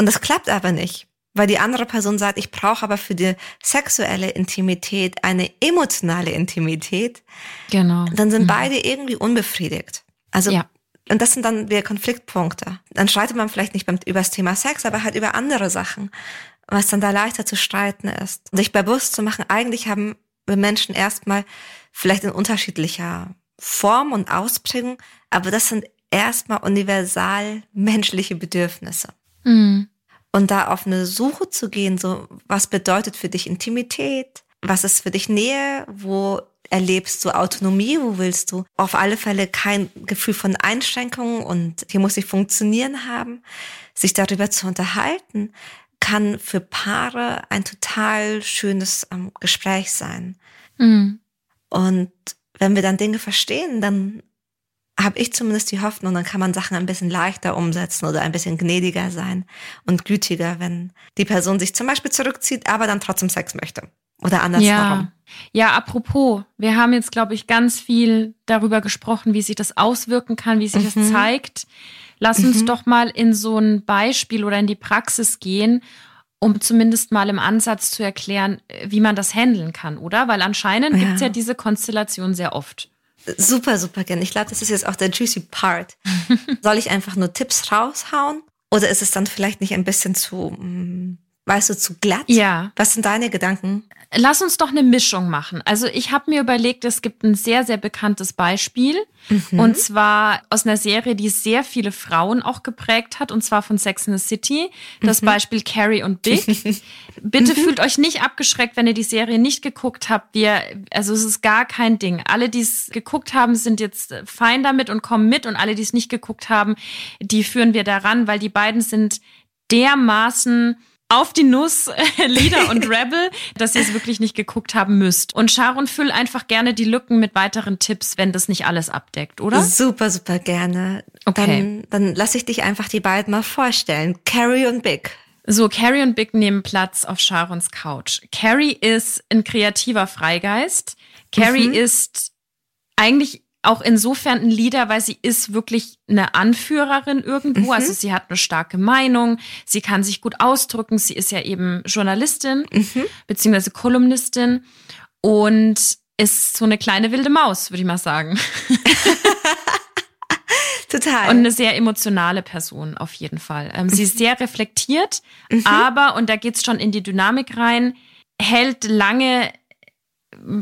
und das klappt aber nicht, weil die andere Person sagt, ich brauche aber für die sexuelle Intimität eine emotionale Intimität, genau. dann sind mhm. beide irgendwie unbefriedigt. Also ja. Und das sind dann wieder Konfliktpunkte. Dann streitet man vielleicht nicht über das Thema Sex, aber halt über andere Sachen, was dann da leichter zu streiten ist. Und sich bewusst zu machen, eigentlich haben wir Menschen erstmal vielleicht in unterschiedlicher Form und Ausprägung, aber das sind erstmal universal menschliche Bedürfnisse. Mhm. Und da auf eine Suche zu gehen, so was bedeutet für dich Intimität? Was ist für dich Nähe? Wo erlebst du Autonomie? Wo willst du auf alle Fälle kein Gefühl von Einschränkungen und hier muss ich funktionieren haben? Sich darüber zu unterhalten, kann für Paare ein total schönes ähm, Gespräch sein. Mhm. Und wenn wir dann Dinge verstehen, dann habe ich zumindest die Hoffnung, dann kann man Sachen ein bisschen leichter umsetzen oder ein bisschen gnädiger sein und gütiger, wenn die Person sich zum Beispiel zurückzieht, aber dann trotzdem Sex möchte. Oder andersherum. Ja. ja, apropos, wir haben jetzt, glaube ich, ganz viel darüber gesprochen, wie sich das auswirken kann, wie sich mhm. das zeigt. Lass uns mhm. doch mal in so ein Beispiel oder in die Praxis gehen, um zumindest mal im Ansatz zu erklären, wie man das handeln kann, oder? Weil anscheinend ja. gibt es ja diese Konstellation sehr oft. Super, super gerne. Ich glaube, das ist jetzt auch der juicy Part. Soll ich einfach nur Tipps raushauen? Oder ist es dann vielleicht nicht ein bisschen zu, mm, weißt du, zu glatt? Ja. Was sind deine Gedanken? Lass uns doch eine Mischung machen. Also ich habe mir überlegt, es gibt ein sehr, sehr bekanntes Beispiel. Mhm. Und zwar aus einer Serie, die sehr viele Frauen auch geprägt hat, und zwar von Sex in the City. Das mhm. Beispiel Carrie und Big. Bitte mhm. fühlt euch nicht abgeschreckt, wenn ihr die Serie nicht geguckt habt. Wir, also es ist gar kein Ding. Alle, die es geguckt haben, sind jetzt fein damit und kommen mit. Und alle, die es nicht geguckt haben, die führen wir daran, weil die beiden sind dermaßen auf die Nuss äh, Leader und Rebel, dass ihr es wirklich nicht geguckt haben müsst. Und Sharon, füll einfach gerne die Lücken mit weiteren Tipps, wenn das nicht alles abdeckt, oder? Super, super gerne. Okay. Dann, dann lass ich dich einfach die beiden mal vorstellen. Carrie und Big. So, Carrie und Big nehmen Platz auf Sharons Couch. Carrie ist ein kreativer Freigeist. Carrie mhm. ist eigentlich auch insofern ein Leader, weil sie ist wirklich eine Anführerin irgendwo. Mhm. Also sie hat eine starke Meinung, sie kann sich gut ausdrücken. Sie ist ja eben Journalistin mhm. beziehungsweise Kolumnistin und ist so eine kleine wilde Maus, würde ich mal sagen. Total. Und eine sehr emotionale Person auf jeden Fall. Ähm, sie ist sehr reflektiert, mhm. aber, und da geht's schon in die Dynamik rein, hält lange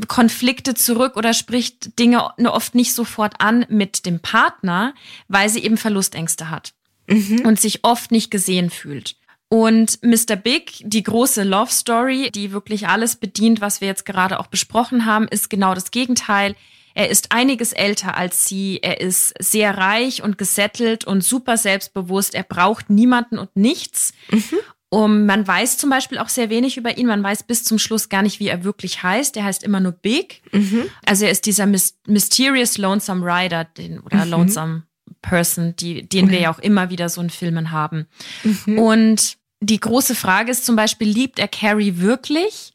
Konflikte zurück oder spricht Dinge oft nicht sofort an mit dem Partner, weil sie eben Verlustängste hat mhm. und sich oft nicht gesehen fühlt. Und Mr. Big, die große Love Story, die wirklich alles bedient, was wir jetzt gerade auch besprochen haben, ist genau das Gegenteil. Er ist einiges älter als sie. Er ist sehr reich und gesettelt und super selbstbewusst. Er braucht niemanden und nichts. Mhm. Um, man weiß zum Beispiel auch sehr wenig über ihn. Man weiß bis zum Schluss gar nicht, wie er wirklich heißt. Er heißt immer nur Big. Mhm. Also er ist dieser Mysterious Lonesome Rider den, oder mhm. Lonesome Person, die, den wir ja auch immer wieder so in Filmen haben. Mhm. Und die große Frage ist zum Beispiel, liebt er Carrie wirklich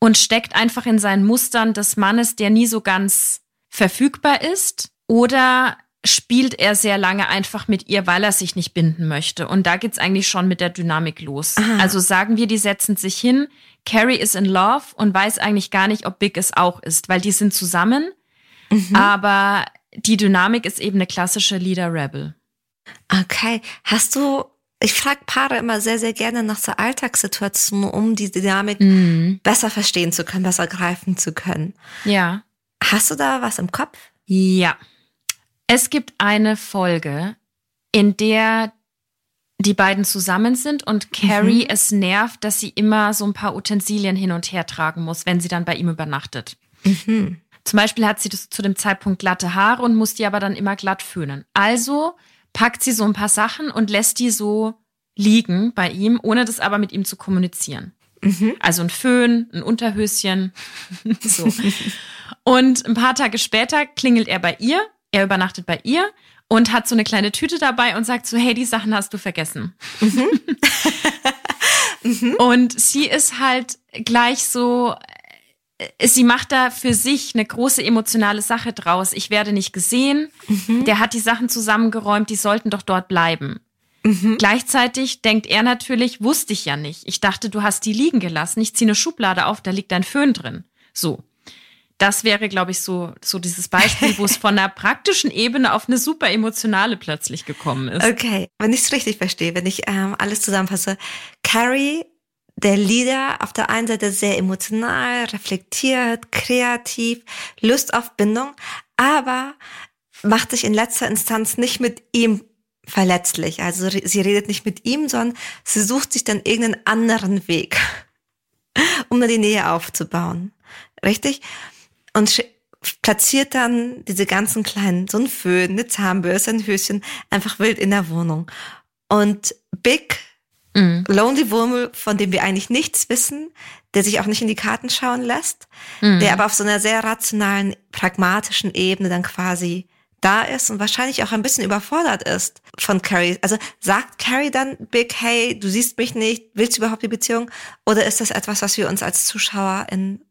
und steckt einfach in seinen Mustern des Mannes, der nie so ganz verfügbar ist? Oder spielt er sehr lange einfach mit ihr, weil er sich nicht binden möchte? Und da geht's eigentlich schon mit der Dynamik los. Aha. Also sagen wir, die setzen sich hin, Carrie ist in love und weiß eigentlich gar nicht, ob Big es auch ist, weil die sind zusammen, mhm. aber die Dynamik ist eben eine klassische Leader-Rebel. Okay. Hast du ich frage Paare immer sehr, sehr gerne nach so Alltagssituationen, um die Dynamik mhm. besser verstehen zu können, besser greifen zu können. Ja. Hast du da was im Kopf? Ja. Es gibt eine Folge, in der die beiden zusammen sind und Carrie mhm. es nervt, dass sie immer so ein paar Utensilien hin und her tragen muss, wenn sie dann bei ihm übernachtet. Mhm. Zum Beispiel hat sie zu dem Zeitpunkt glatte Haare und muss die aber dann immer glatt föhnen. Also packt sie so ein paar Sachen und lässt die so liegen bei ihm, ohne das aber mit ihm zu kommunizieren. Mhm. Also ein Föhn, ein Unterhöschen. so. Und ein paar Tage später klingelt er bei ihr, er übernachtet bei ihr und hat so eine kleine Tüte dabei und sagt so, hey, die Sachen hast du vergessen. Mhm. mhm. Und sie ist halt gleich so, äh, sie macht da für sich eine große emotionale Sache draus. Ich werde nicht gesehen. Mhm. Der hat die Sachen zusammengeräumt, die sollten doch dort bleiben. Mhm. Gleichzeitig denkt er natürlich, wusste ich ja nicht. Ich dachte, du hast die liegen gelassen. Ich ziehe eine Schublade auf, da liegt ein Föhn drin. So. Das wäre, glaube ich, so, so dieses Beispiel, wo es von einer praktischen Ebene auf eine super emotionale plötzlich gekommen ist. Okay, wenn ich es richtig verstehe, wenn ich ähm, alles zusammenfasse. Carrie der Leader auf der einen Seite sehr emotional, reflektiert, kreativ, Lust auf Bindung, aber macht sich in letzter Instanz nicht mit ihm verletzlich. Also sie redet nicht mit ihm, sondern sie sucht sich dann irgendeinen anderen Weg, um dann die Nähe aufzubauen. Richtig? Und platziert dann diese ganzen kleinen, so ein Föhn, eine Zahnbürste, ein Höschen, einfach wild in der Wohnung. Und Big Mhm. Lonely Wurmel, von dem wir eigentlich nichts wissen, der sich auch nicht in die Karten schauen lässt, mhm. der aber auf so einer sehr rationalen, pragmatischen Ebene dann quasi da ist und wahrscheinlich auch ein bisschen überfordert ist von Carrie. Also sagt Carrie dann Big, hey, du siehst mich nicht, willst du überhaupt die Beziehung? Oder ist das etwas, was wir uns als Zuschauer in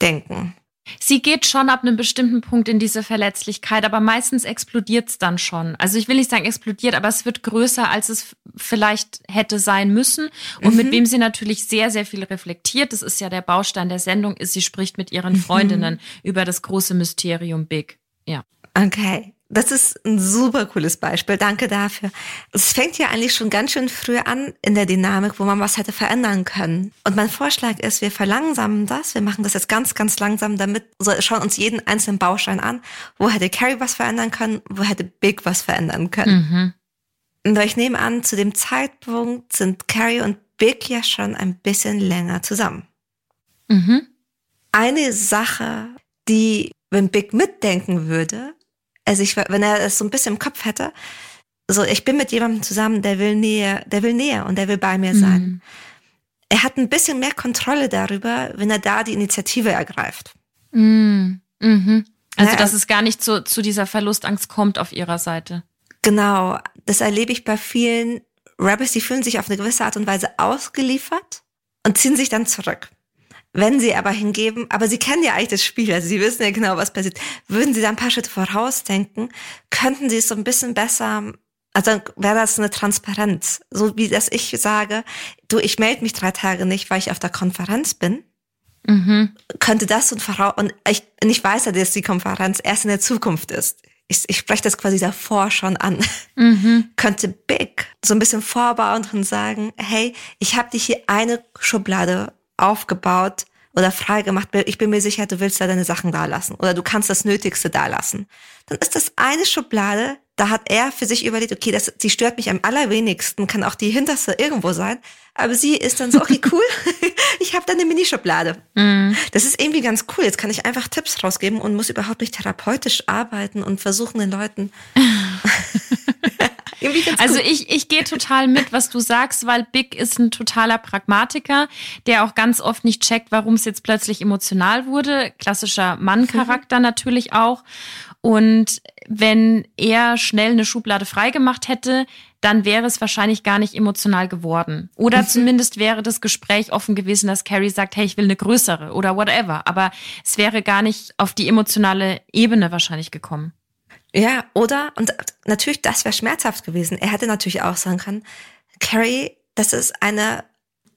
denken? Sie geht schon ab einem bestimmten Punkt in diese Verletzlichkeit, aber meistens explodiert es dann schon. Also ich will nicht sagen explodiert, aber es wird größer, als es vielleicht hätte sein müssen. Und mhm. mit wem sie natürlich sehr, sehr viel reflektiert, das ist ja der Baustein der Sendung, ist, sie spricht mit ihren mhm. Freundinnen mhm. über das große Mysterium Big. Ja. Okay. Das ist ein super cooles Beispiel. Danke dafür. Es fängt ja eigentlich schon ganz schön früh an in der Dynamik, wo man was hätte verändern können. Und mein Vorschlag ist, wir verlangsamen das. Wir machen das jetzt ganz, ganz langsam, damit so schauen uns jeden einzelnen Baustein an. Wo hätte Carrie was verändern können? Wo hätte Big was verändern können? Mhm. Und ich nehme an, zu dem Zeitpunkt sind Carrie und Big ja schon ein bisschen länger zusammen. Mhm. Eine Sache, die, wenn Big mitdenken würde, also ich, wenn er es so ein bisschen im Kopf hätte, so, ich bin mit jemandem zusammen, der will näher, der will näher und der will bei mir sein. Mhm. Er hat ein bisschen mehr Kontrolle darüber, wenn er da die Initiative ergreift. Mhm. Mhm. Also, ja, dass es gar nicht zu, zu dieser Verlustangst kommt auf ihrer Seite. Genau. Das erlebe ich bei vielen Rebels, die fühlen sich auf eine gewisse Art und Weise ausgeliefert und ziehen sich dann zurück. Wenn sie aber hingeben, aber sie kennen ja eigentlich das Spiel, also sie wissen ja genau, was passiert. Würden sie da ein paar Schritte vorausdenken, könnten sie es so ein bisschen besser, also wäre das eine Transparenz. So wie dass ich sage, du, ich melde mich drei Tage nicht, weil ich auf der Konferenz bin. Mhm. Könnte das und voraus, und ich, und ich weiß ja, dass die Konferenz erst in der Zukunft ist. Ich, ich spreche das quasi davor schon an. Mhm. Könnte Big so ein bisschen vorbauen und sagen, hey, ich habe dich hier eine Schublade aufgebaut oder frei gemacht, ich bin mir sicher, du willst da deine Sachen da lassen oder du kannst das Nötigste da lassen. Dann ist das eine Schublade, da hat er für sich überlegt, okay, das, sie stört mich am allerwenigsten, kann auch die hinterste irgendwo sein, aber sie ist dann so, okay, cool, ich habe da eine Minischublade. Mm. Das ist irgendwie ganz cool, jetzt kann ich einfach Tipps rausgeben und muss überhaupt nicht therapeutisch arbeiten und versuchen den Leuten also ich, ich gehe total mit, was du sagst, weil Big ist ein totaler Pragmatiker, der auch ganz oft nicht checkt, warum es jetzt plötzlich emotional wurde. Klassischer Mann-Charakter mhm. natürlich auch. Und wenn er schnell eine Schublade freigemacht hätte, dann wäre es wahrscheinlich gar nicht emotional geworden. Oder mhm. zumindest wäre das Gespräch offen gewesen, dass Carrie sagt, hey, ich will eine größere oder whatever. Aber es wäre gar nicht auf die emotionale Ebene wahrscheinlich gekommen. Ja, oder, und natürlich, das wäre schmerzhaft gewesen. Er hätte natürlich auch sagen können, Carrie, das ist eine,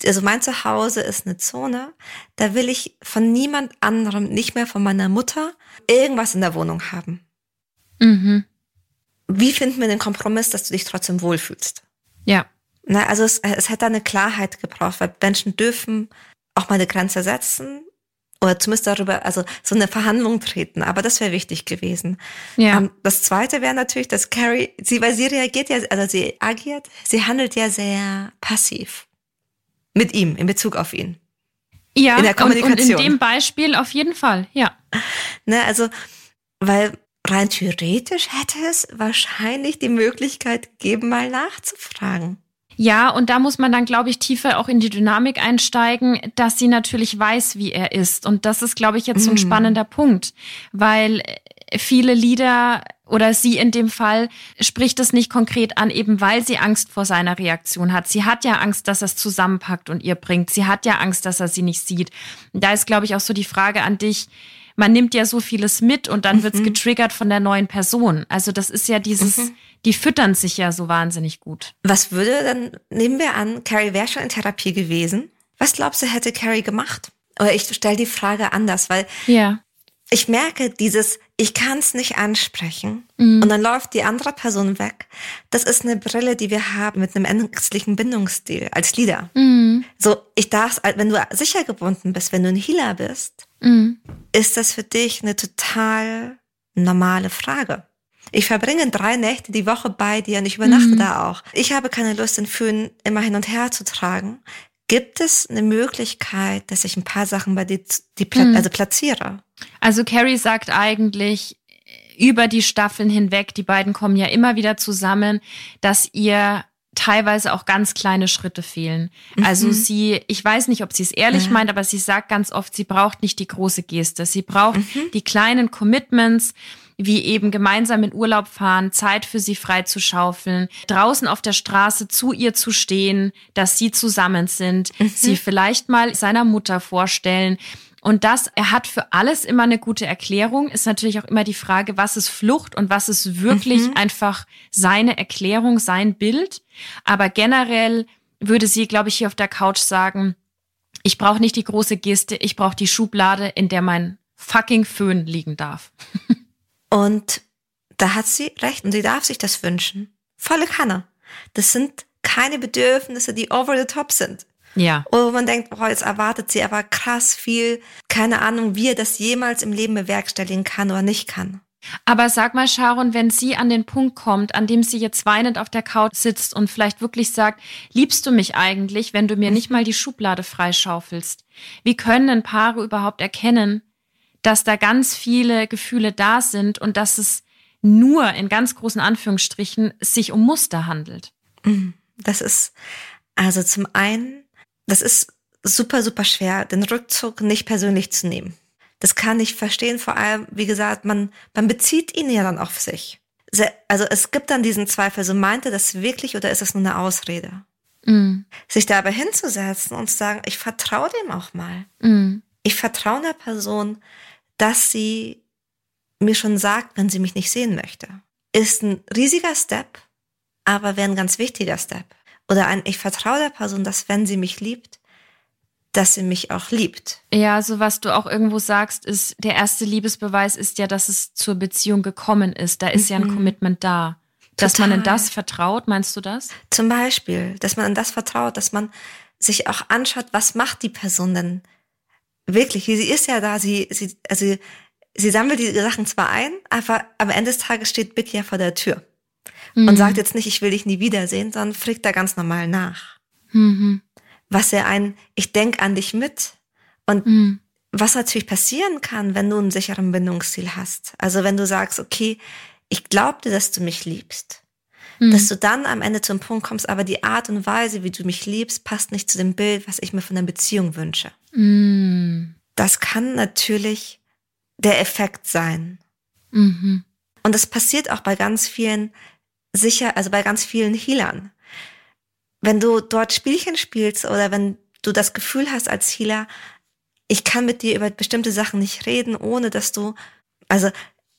also mein Zuhause ist eine Zone, da will ich von niemand anderem, nicht mehr von meiner Mutter, irgendwas in der Wohnung haben. Mhm. Wie finden wir den Kompromiss, dass du dich trotzdem wohlfühlst? Ja. Na, also es, es hätte eine Klarheit gebraucht, weil Menschen dürfen auch mal eine Grenze setzen oder zumindest darüber, also so eine Verhandlung treten. Aber das wäre wichtig gewesen. Ja. Um, ähm, das Zweite wäre natürlich, dass Carrie, sie, weil sie reagiert ja, also sie agiert, sie handelt ja sehr passiv mit ihm in Bezug auf ihn. Ja, in der Kommunikation. Und, und in dem Beispiel auf jeden Fall, ja. Ne, also, weil rein theoretisch hätte es wahrscheinlich die Möglichkeit gegeben, mal nachzufragen. Ja, und da muss man dann, glaube ich, tiefer auch in die Dynamik einsteigen, dass sie natürlich weiß, wie er ist. Und das ist, glaube ich, jetzt so ein mm. spannender Punkt, weil viele Lieder oder sie in dem Fall spricht es nicht konkret an, eben weil sie Angst vor seiner Reaktion hat. Sie hat ja Angst, dass er es zusammenpackt und ihr bringt. Sie hat ja Angst, dass er sie nicht sieht. Da ist, glaube ich, auch so die Frage an dich, man nimmt ja so vieles mit und dann mhm. wird's getriggert von der neuen Person. Also das ist ja dieses, mhm. die füttern sich ja so wahnsinnig gut. Was würde dann, nehmen wir an, Carrie wäre schon in Therapie gewesen. Was glaubst du, hätte Carrie gemacht? Oder ich stelle die Frage anders, weil ja. Ich merke dieses, ich kann es nicht ansprechen mhm. und dann läuft die andere Person weg. Das ist eine Brille, die wir haben mit einem ängstlichen Bindungsstil als Leader. Mhm. So, ich darf, wenn du sicher gebunden bist, wenn du ein Healer bist, Mhm. Ist das für dich eine total normale Frage? Ich verbringe drei Nächte die Woche bei dir und ich übernachte mhm. da auch. Ich habe keine Lust, den Föhn immer hin und her zu tragen. Gibt es eine Möglichkeit, dass ich ein paar Sachen bei dir die, mhm. also platziere? Also Carrie sagt eigentlich über die Staffeln hinweg, die beiden kommen ja immer wieder zusammen, dass ihr teilweise auch ganz kleine Schritte fehlen. Also mhm. Also sie, ich weiß nicht, ob sie es ehrlich ja. meint, aber sie sagt ganz oft, sie braucht nicht die große Geste. Sie braucht mhm. die kleinen Commitments, wie eben gemeinsam in Urlaub fahren, Zeit für sie frei zu schaufeln, draußen auf der Straße zu ihr zu stehen, dass sie zusammen sind, mhm. sie vielleicht mal seiner Mutter vorstellen, und das, er hat für alles immer eine gute Erklärung, ist natürlich auch immer die Frage, was ist Flucht und was ist wirklich mhm. einfach seine Erklärung, sein Bild. Aber generell würde sie, glaube ich, hier auf der Couch sagen, ich brauche nicht die große Geste, ich brauche die Schublade, in der mein fucking Föhn liegen darf. und da hat sie recht und sie darf sich das wünschen. Volle Kanne. Das sind keine Bedürfnisse, die over the top sind. Ja. Oder man denkt, boah, jetzt erwartet sie aber krass viel, keine Ahnung, wie er das jemals im Leben bewerkstelligen kann oder nicht kann. Aber sag mal, Sharon, wenn sie an den Punkt kommt, an dem sie jetzt weinend auf der Couch sitzt und vielleicht wirklich sagt, liebst du mich eigentlich, wenn du mir nicht mal die Schublade freischaufelst? Wie können denn Paare überhaupt erkennen, dass da ganz viele Gefühle da sind und dass es nur in ganz großen Anführungsstrichen sich um Muster handelt? Mhm. Das ist also zum einen das ist super, super schwer, den Rückzug nicht persönlich zu nehmen. Das kann ich verstehen, vor allem, wie gesagt, man, man bezieht ihn ja dann auf sich. Also es gibt dann diesen Zweifel, so meint er das wirklich oder ist das nur eine Ausrede? Mm. Sich da aber hinzusetzen und zu sagen, ich vertraue dem auch mal. Mm. Ich vertraue einer Person, dass sie mir schon sagt, wenn sie mich nicht sehen möchte. Ist ein riesiger Step, aber wäre ein ganz wichtiger Step oder ein ich vertraue der Person, dass wenn sie mich liebt, dass sie mich auch liebt. Ja, so was du auch irgendwo sagst, ist, der erste Liebesbeweis ist ja, dass es zur Beziehung gekommen ist. Da ist mhm. ja ein mhm. Commitment da. Dass man in das vertraut, meinst du das? Zum Beispiel, dass man in das vertraut, dass man sich auch anschaut, was macht die Person denn wirklich? Sie ist ja da, sie, sie, also sie sammelt die Sachen zwar ein, aber am Ende des Tages steht Big ja vor der Tür mhm. und sagt jetzt nicht, ich will dich nie wiedersehen, sondern fragt da ganz normal nach. Mhm. Was er ein, ich denk an dich mit und mhm. was natürlich passieren kann, wenn du einen sicheren Bindungsziel hast. Also wenn du sagst, okay, ich glaubte, dass du mich liebst. Mhm. Dass du dann am Ende zum Punkt kommst, aber die Art und Weise, wie du mich liebst, passt nicht zu dem Bild, was ich mir von einer Beziehung wünsche. Mhm. Das kann natürlich der Effekt sein. Mhm. Und das passiert auch bei ganz vielen sicher, also bei ganz vielen Healern. Wenn du dort Spielchen spielst oder wenn du das Gefühl hast als Healer, ich kann mit dir über bestimmte Sachen nicht reden, ohne dass du, also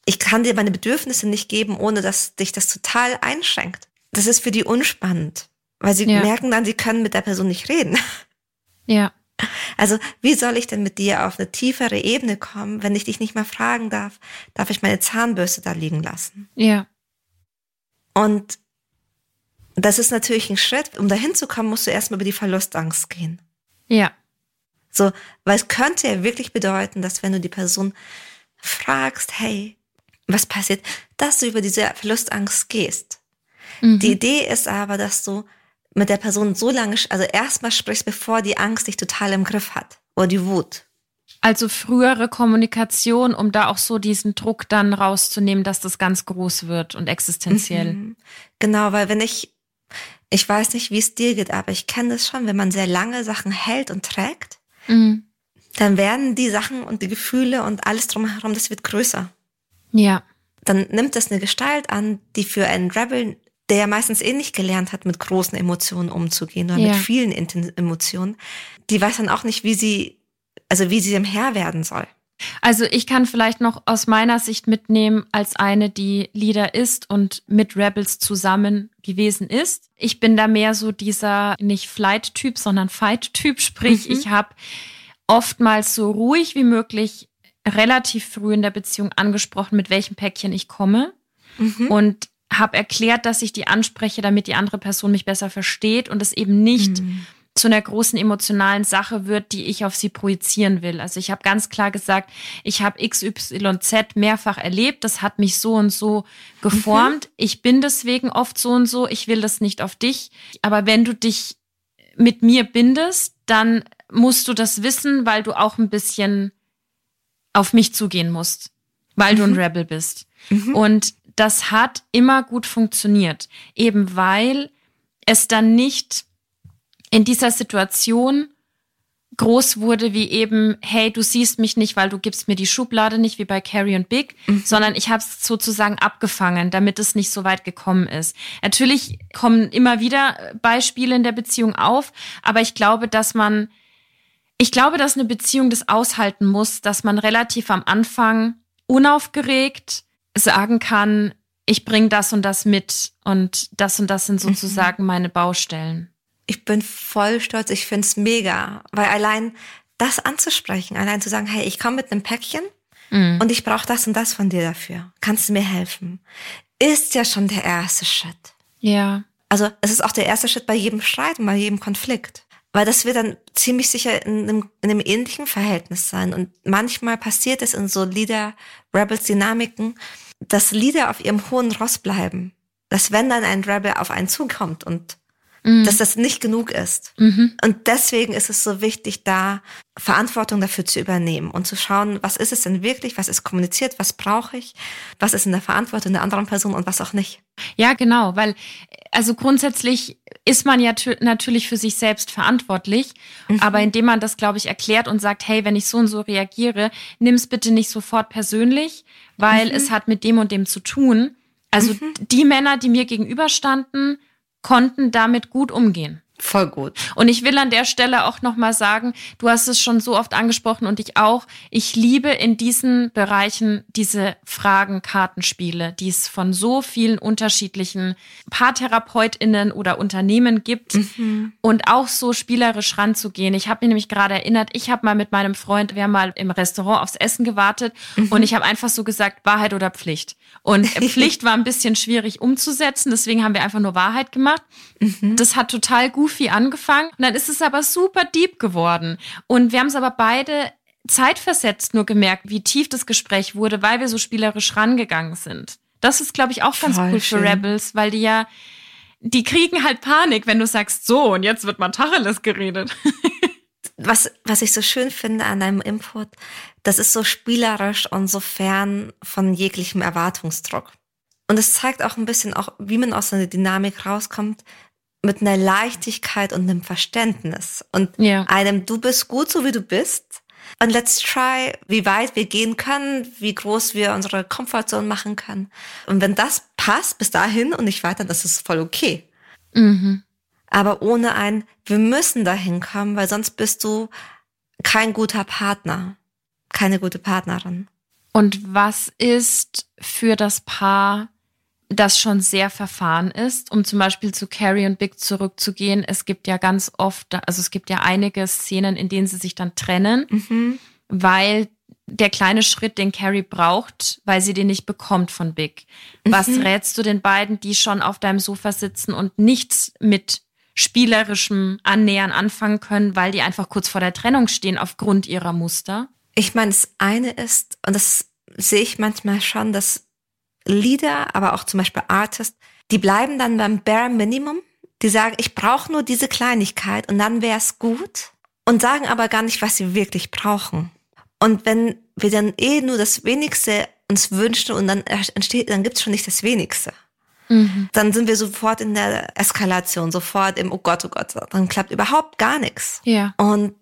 ich kann dir meine Bedürfnisse nicht geben, ohne dass dich das total einschränkt. Das ist für die unspannend, weil sie ja. merken dann, sie können mit der Person nicht reden. Ja. Also wie soll ich denn mit dir auf eine tiefere Ebene kommen, wenn ich dich nicht mehr fragen darf, darf ich meine Zahnbürste da liegen lassen? Ja. Und das ist natürlich ein Schritt. Um dahin zu kommen, musst du erstmal über die Verlustangst gehen. Ja. So, weil es könnte ja wirklich bedeuten, dass wenn du die Person fragst, hey, was passiert, dass du über diese Verlustangst gehst. Mhm. Die Idee ist aber, dass du mit der Person so lange, also erstmal sprichst, bevor die Angst dich total im Griff hat oder die Wut. Also frühere Kommunikation, um da auch so diesen Druck dann rauszunehmen, dass das ganz groß wird und existenziell. Mhm. Genau, weil wenn ich, ich weiß nicht, wie es dir geht, aber ich kenne das schon, wenn man sehr lange Sachen hält und trägt, mhm. dann werden die Sachen und die Gefühle und alles drumherum, das wird größer. Ja. Dann nimmt das eine Gestalt an, die für einen Rebel, der ja meistens eh nicht gelernt hat, mit großen Emotionen umzugehen oder ja. mit vielen Emotionen, die weiß dann auch nicht, wie sie also wie sie dem Herr werden soll. Also ich kann vielleicht noch aus meiner Sicht mitnehmen als eine, die Leader ist und mit Rebels zusammen gewesen ist. Ich bin da mehr so dieser nicht Flight-Typ, sondern Fight-Typ. Sprich, mhm. ich habe oftmals so ruhig wie möglich relativ früh in der Beziehung angesprochen, mit welchem Päckchen ich komme. Mhm. Und habe erklärt, dass ich die anspreche, damit die andere Person mich besser versteht und es eben nicht mhm zu einer großen emotionalen Sache wird, die ich auf sie projizieren will. Also ich habe ganz klar gesagt, ich habe XYZ mehrfach erlebt, das hat mich so und so geformt. Mhm. Ich bin deswegen oft so und so, ich will das nicht auf dich. Aber wenn du dich mit mir bindest, dann musst du das wissen, weil du auch ein bisschen auf mich zugehen musst, weil mhm. du ein mhm. Rebel bist. Mhm. Und das hat immer gut funktioniert, eben weil es dann nicht in dieser Situation groß wurde wie eben, hey, du siehst mich nicht, weil du gibst mir die Schublade nicht, wie bei Carrie und Big, mhm. sondern ich habe es sozusagen abgefangen, damit es nicht so weit gekommen ist. Natürlich kommen immer wieder Beispiele in der Beziehung auf, aber ich glaube, dass man, ich glaube, dass eine Beziehung das aushalten muss, dass man relativ am Anfang unaufgeregt sagen kann, ich bringe das und das mit und das und das sind mhm. sozusagen mhm. meine Baustellen ich bin voll stolz, ich find's mega, weil allein das anzusprechen, allein zu sagen, hey, ich komme mit einem Päckchen mhm. und ich brauche das und das von dir dafür. Kannst du mir helfen? Ist ja schon der erste Schritt. Ja. Also es ist auch der erste Schritt bei jedem Streit und bei jedem Konflikt. Weil das wird dann ziemlich sicher in einem, in einem ähnlichen Verhältnis sein. Und manchmal passiert es in so Leader-Rebels-Dynamiken, dass Leader auf ihrem hohen Ross bleiben. Dass wenn dann ein Rebel auf einen zukommt und mhm. dass das nicht genug ist. Mhm. Und deswegen ist es so wichtig, da Verantwortung dafür zu übernehmen und zu schauen, was ist es denn wirklich, was ist kommuniziert, was brauche ich, was ist in der Verantwortung der anderen Person und was auch nicht. Ja, genau, weil also grundsätzlich ist man ja natürlich für sich selbst verantwortlich, mhm. aber indem man das, glaube ich, erklärt und sagt, hey, wenn ich so und so reagiere, nimm es bitte nicht sofort persönlich, weil mhm. es hat mit dem und dem zu tun. Also mhm. die Männer, die mir gegenüberstanden, konnten damit gut umgehen. Voll gut. Und ich will an der Stelle auch nochmal sagen, du hast es schon so oft angesprochen und ich auch. Ich liebe in diesen Bereichen diese Fragen-Kartenspiele, die es von so vielen unterschiedlichen PaartherapeutInnen oder Unternehmen gibt mhm. und auch so spielerisch ranzugehen. Ich habe mich nämlich gerade erinnert, ich habe mal mit meinem Freund, wir haben mal im Restaurant aufs Essen gewartet mhm. und ich habe einfach so gesagt, Wahrheit oder Pflicht. Und Pflicht war ein bisschen schwierig umzusetzen, deswegen haben wir einfach nur Wahrheit gemacht. Mhm. Das hat total gut goofy angefangen und dann ist es aber super deep geworden. Und wir haben es aber beide zeitversetzt nur gemerkt, wie tief das Gespräch wurde, weil wir so spielerisch rangegangen sind. Das ist, glaube ich, auch ganz Voll cool schön. für Rebels, weil die ja, die kriegen halt Panik, wenn du sagst, so, und jetzt wird mal Tacheles geredet. was, was ich so schön finde an deinem Input, das ist so spielerisch und so fern von jeglichem Erwartungsdruck. Und es zeigt auch ein bisschen auch, wie man aus so einer Dynamik rauskommt, mit einer Leichtigkeit und einem Verständnis und ja. einem, du bist gut so wie du bist. Und let's try, wie weit wir gehen können, wie groß wir unsere Komfortzone machen können. Und wenn das passt bis dahin und nicht weiter, das ist voll okay. Mhm. Aber ohne ein, wir müssen dahin kommen, weil sonst bist du kein guter Partner, keine gute Partnerin. Und was ist für das Paar, das schon sehr verfahren ist, um zum Beispiel zu Carrie und Big zurückzugehen? Es gibt ja ganz oft, also es gibt ja einige Szenen, in denen sie sich dann trennen, mhm. weil der kleine Schritt, den Carrie braucht, weil sie den nicht bekommt von Big. Was mhm. rätst du den beiden, die schon auf deinem Sofa sitzen und nichts mit spielerischem Annähern anfangen können, weil die einfach kurz vor der Trennung stehen aufgrund ihrer Muster? Ich meine, das eine ist, und das sehe ich manchmal schon, dass Leader, aber auch zum Beispiel Artists, die bleiben dann beim Bare Minimum. Die sagen, ich brauche nur diese Kleinigkeit und dann wäre es gut. Und sagen aber gar nicht, was sie wirklich brauchen. Und wenn wir dann eh nur das Wenigste uns wünschen und dann entsteht, dann gibt's schon nicht das Wenigste. Mhm. Dann sind wir sofort in der Eskalation, sofort im Oh Gott, oh Gott, dann klappt überhaupt gar nichts. Ja. Und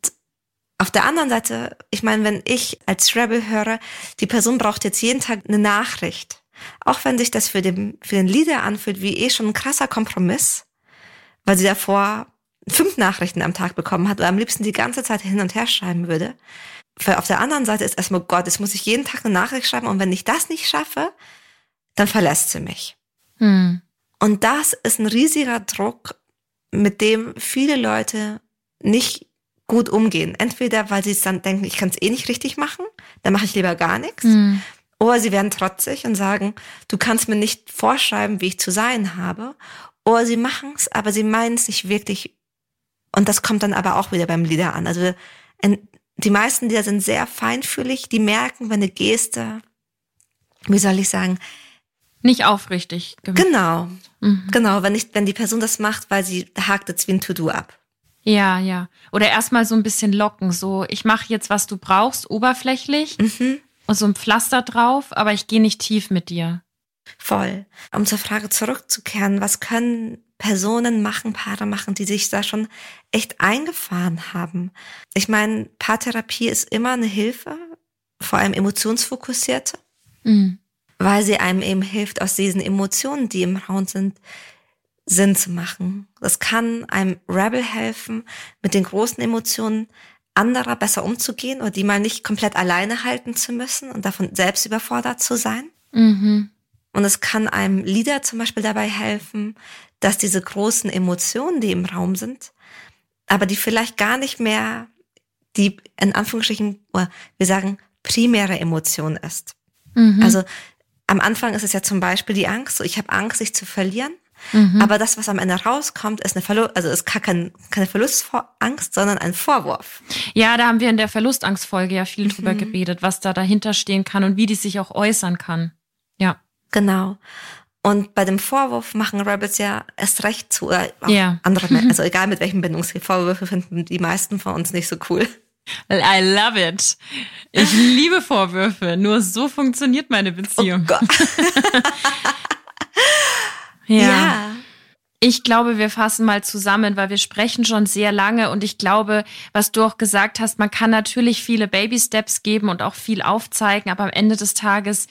auf der anderen Seite, ich meine, wenn ich als Rebel höre, die Person braucht jetzt jeden Tag eine Nachricht, auch wenn sich das für den, für den Leader anfühlt wie eh schon ein krasser Kompromiss, weil sie davor fünf Nachrichten am Tag bekommen hat oder am liebsten die ganze Zeit hin und her schreiben würde. Für auf der anderen Seite ist erstmal, Gott, jetzt muss ich jeden Tag eine Nachricht schreiben und wenn ich das nicht schaffe, dann verlässt sie mich. Hm. Und das ist ein riesiger Druck, mit dem viele Leute nicht gut umgehen. Entweder, weil sie es dann denken, ich kann es eh nicht richtig machen, dann mache ich lieber gar nichts. Mhm. Oder sie werden trotzig und sagen, du kannst mir nicht vorschreiben, wie ich zu sein habe. Oder sie machen es, aber sie meinen es nicht wirklich. Und das kommt dann aber auch wieder beim Lieder an. Also die meisten Lieder sind sehr feinfühlig, die merken, wenn eine Geste, wie soll ich sagen, nicht aufrichtig. Gemacht. Genau, mhm. genau, wenn, ich, wenn die Person das macht, weil sie hakt jetzt wie ein To-Do ab. Ja, ja. Oder erstmal so ein bisschen locken, so ich mache jetzt, was du brauchst, oberflächlich mhm. Und so ein Pflaster drauf, aber ich gehe nicht tief mit dir. Voll. Um zur Frage zurückzukehren, was können Personen machen, Paare machen, die sich da schon echt eingefahren haben? Ich meine, Paartherapie ist immer eine Hilfe, vor allem emotionsfokussierte, mhm. weil sie einem eben hilft, aus diesen Emotionen, die im Raum sind, Sinn zu machen. Das kann einem Rebel helfen, mit den großen Emotionen anderer besser umzugehen oder die mal nicht komplett alleine halten zu müssen und davon selbst überfordert zu sein. Mhm. Und es kann einem Leader zum Beispiel dabei helfen, dass diese großen Emotionen, die im Raum sind, aber die vielleicht gar nicht mehr die in Anführungsstrichen, wir sagen, primäre Emotion ist. Mhm. Also am Anfang ist es ja zum Beispiel die Angst, so ich habe Angst, sich zu verlieren. Mhm. Aber das, was am Ende rauskommt, ist eine Verlust, also ist kein, keine Verlustangst, sondern ein Vorwurf. Ja, da haben wir in der Verlustangstfolge ja viel mhm. drüber gebetet, was da dahinter stehen kann und wie die sich auch äußern kann. Ja. Genau. Und bei dem Vorwurf machen Rebels ja erst recht zu, oder ja. andere, also egal mit welchem Bindungsziel, Vorwürfe finden die meisten von uns nicht so cool. I love it. Ich liebe Vorwürfe. Nur so funktioniert meine Beziehung. Oh Gott. Ja. ja. Ich glaube, wir fassen mal zusammen, weil wir sprechen schon sehr lange und ich glaube, was du auch gesagt hast, man kann natürlich viele Baby Steps geben und auch viel aufzeigen, aber am Ende des Tages,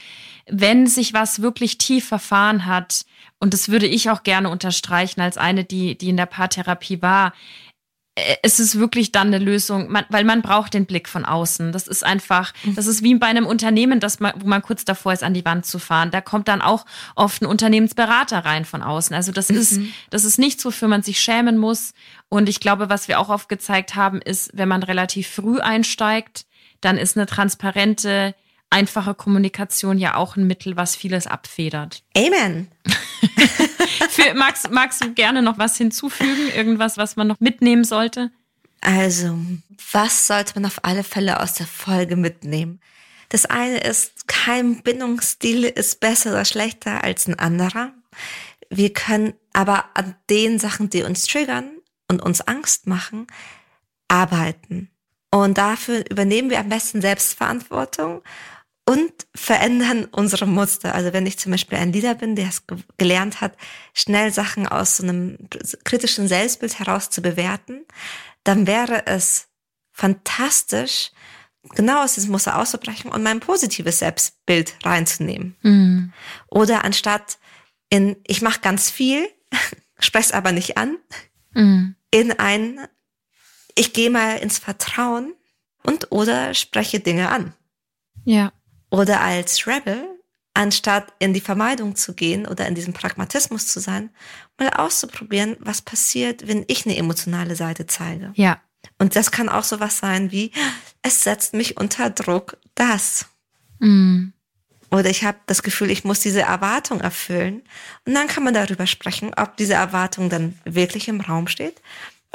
wenn sich was wirklich tief verfahren hat, und das würde ich auch gerne unterstreichen als eine, die, die in der Paartherapie war, es ist wirklich dann eine Lösung, man, weil man braucht den Blick von außen. Das ist einfach, mhm. das ist wie bei einem Unternehmen, das man, wo man kurz davor ist, an die Wand zu fahren. Da kommt dann auch oft ein Unternehmensberater rein von außen. Also das mhm. ist, das ist nichts, wofür man sich schämen muss. Und ich glaube, was wir auch oft gezeigt haben, ist, wenn man relativ früh einsteigt, dann ist eine transparente, einfache Kommunikation ja auch ein Mittel, was vieles abfedert. Amen. Für, magst, magst du gerne noch was hinzufügen? Irgendwas, was man noch mitnehmen sollte? Also, was sollte man auf alle Fälle aus der Folge mitnehmen? Das eine ist, kein Bindungsstil ist besser oder schlechter als ein anderer. Wir können aber an den Sachen, die uns triggern und uns Angst machen, arbeiten. Und dafür übernehmen wir am besten Selbstverantwortung und verändern unsere Muster. Also wenn ich zum Beispiel ein Leader bin, der es gelernt hat, schnell Sachen aus so einem kritischen Selbstbild heraus zu bewerten, dann wäre es fantastisch, genau aus diesem Muster auszubrechen und mein positives Selbstbild reinzunehmen. Mhm. Oder anstatt in, ich mache ganz viel, spreche es aber nicht an, mhm. in ein, ich gehe mal ins Vertrauen und oder spreche Dinge an. Ja. Oder als Rebel, anstatt in die Vermeidung zu gehen oder in diesem Pragmatismus zu sein, mal auszuprobieren, was passiert, wenn ich eine emotionale Seite zeige. Ja. Und das kann auch sowas sein wie, es setzt mich unter Druck, das. Mm. Oder ich habe das Gefühl, ich muss diese Erwartung erfüllen. Und dann kann man darüber sprechen, ob diese Erwartung dann wirklich im Raum steht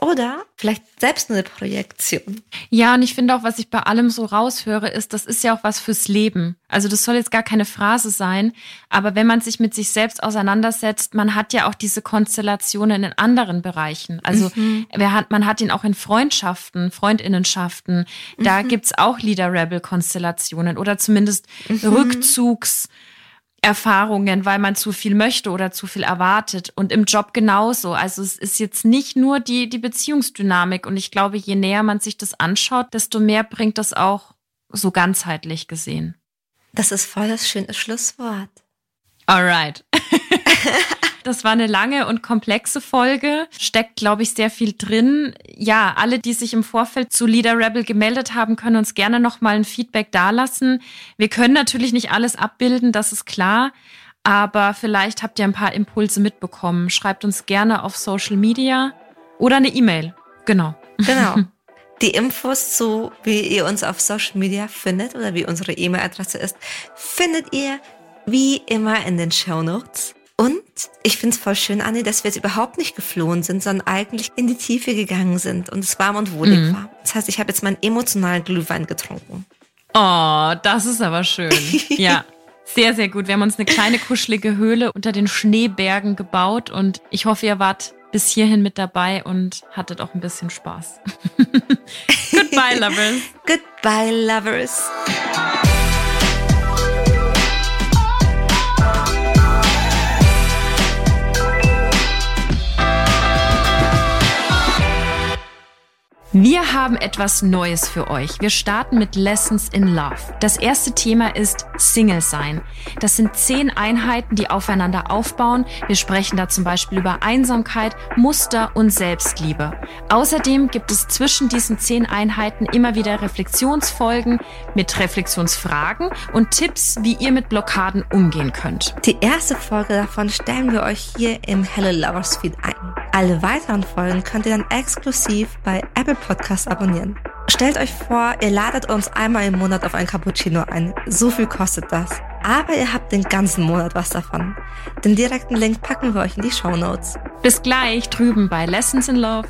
oder vielleicht selbst eine Projektion. Ja, und ich finde auch, was ich bei allem so raushöre, ist, das ist ja auch was fürs Leben. Also das soll jetzt gar keine Phrase sein, aber wenn man sich mit sich selbst auseinandersetzt, man hat ja auch diese Konstellationen in anderen Bereichen. Also mhm. wer hat, man hat ihn auch in Freundschaften, Freundinnenschaften. Da mhm. gibt's auch Leader-Rebel-Konstellationen oder zumindest mhm. Rückzugs- Erfahrungen, weil man zu viel möchte oder zu viel erwartet. Und im Job genauso. Also es ist jetzt nicht nur die, die Beziehungsdynamik. Und ich glaube, je näher man sich das anschaut, desto mehr bringt das auch so ganzheitlich gesehen. Das ist voll das schöne Schlusswort. Alright. Das war eine lange und komplexe Folge. Steckt, glaube ich, sehr viel drin. Ja, alle, die sich im Vorfeld zu Leader Rebel gemeldet haben, können uns gerne nochmal ein Feedback dalassen. Wir können natürlich nicht alles abbilden, das ist klar. Aber vielleicht habt ihr ein paar Impulse mitbekommen. Schreibt uns gerne auf Social Media oder eine E-Mail. Genau. Genau. Die Infos zu, wie ihr uns auf Social Media findet oder wie unsere E-Mail-Adresse ist, findet ihr wie immer in den Show Notes. Und ich finde es voll schön, Anne, dass wir jetzt überhaupt nicht geflohen sind, sondern eigentlich in die Tiefe gegangen sind und es warm und wohlig mhm. war. Das heißt, ich habe jetzt meinen emotionalen Glühwein getrunken. Oh, das ist aber schön. ja. Sehr, sehr gut. Wir haben uns eine kleine kuschelige Höhle unter den Schneebergen gebaut und ich hoffe, ihr wart bis hierhin mit dabei und hattet auch ein bisschen Spaß. Goodbye, Lovers. Goodbye, Lovers. Wir haben etwas Neues für euch. Wir starten mit Lessons in Love. Das erste Thema ist Single sein. Das sind zehn Einheiten, die aufeinander aufbauen. Wir sprechen da zum Beispiel über Einsamkeit, Muster und Selbstliebe. Außerdem gibt es zwischen diesen zehn Einheiten immer wieder Reflexionsfolgen mit Reflexionsfragen und Tipps, wie ihr mit Blockaden umgehen könnt. Die erste Folge davon stellen wir euch hier im Hello Lovers Feed ein. Alle weiteren Folgen könnt ihr dann exklusiv bei Apple Podcast abonnieren. Stellt euch vor, ihr ladet uns einmal im Monat auf ein Cappuccino ein. So viel kostet das. Aber ihr habt den ganzen Monat was davon. Den direkten Link packen wir euch in die Show Notes. Bis gleich drüben bei Lessons in Love.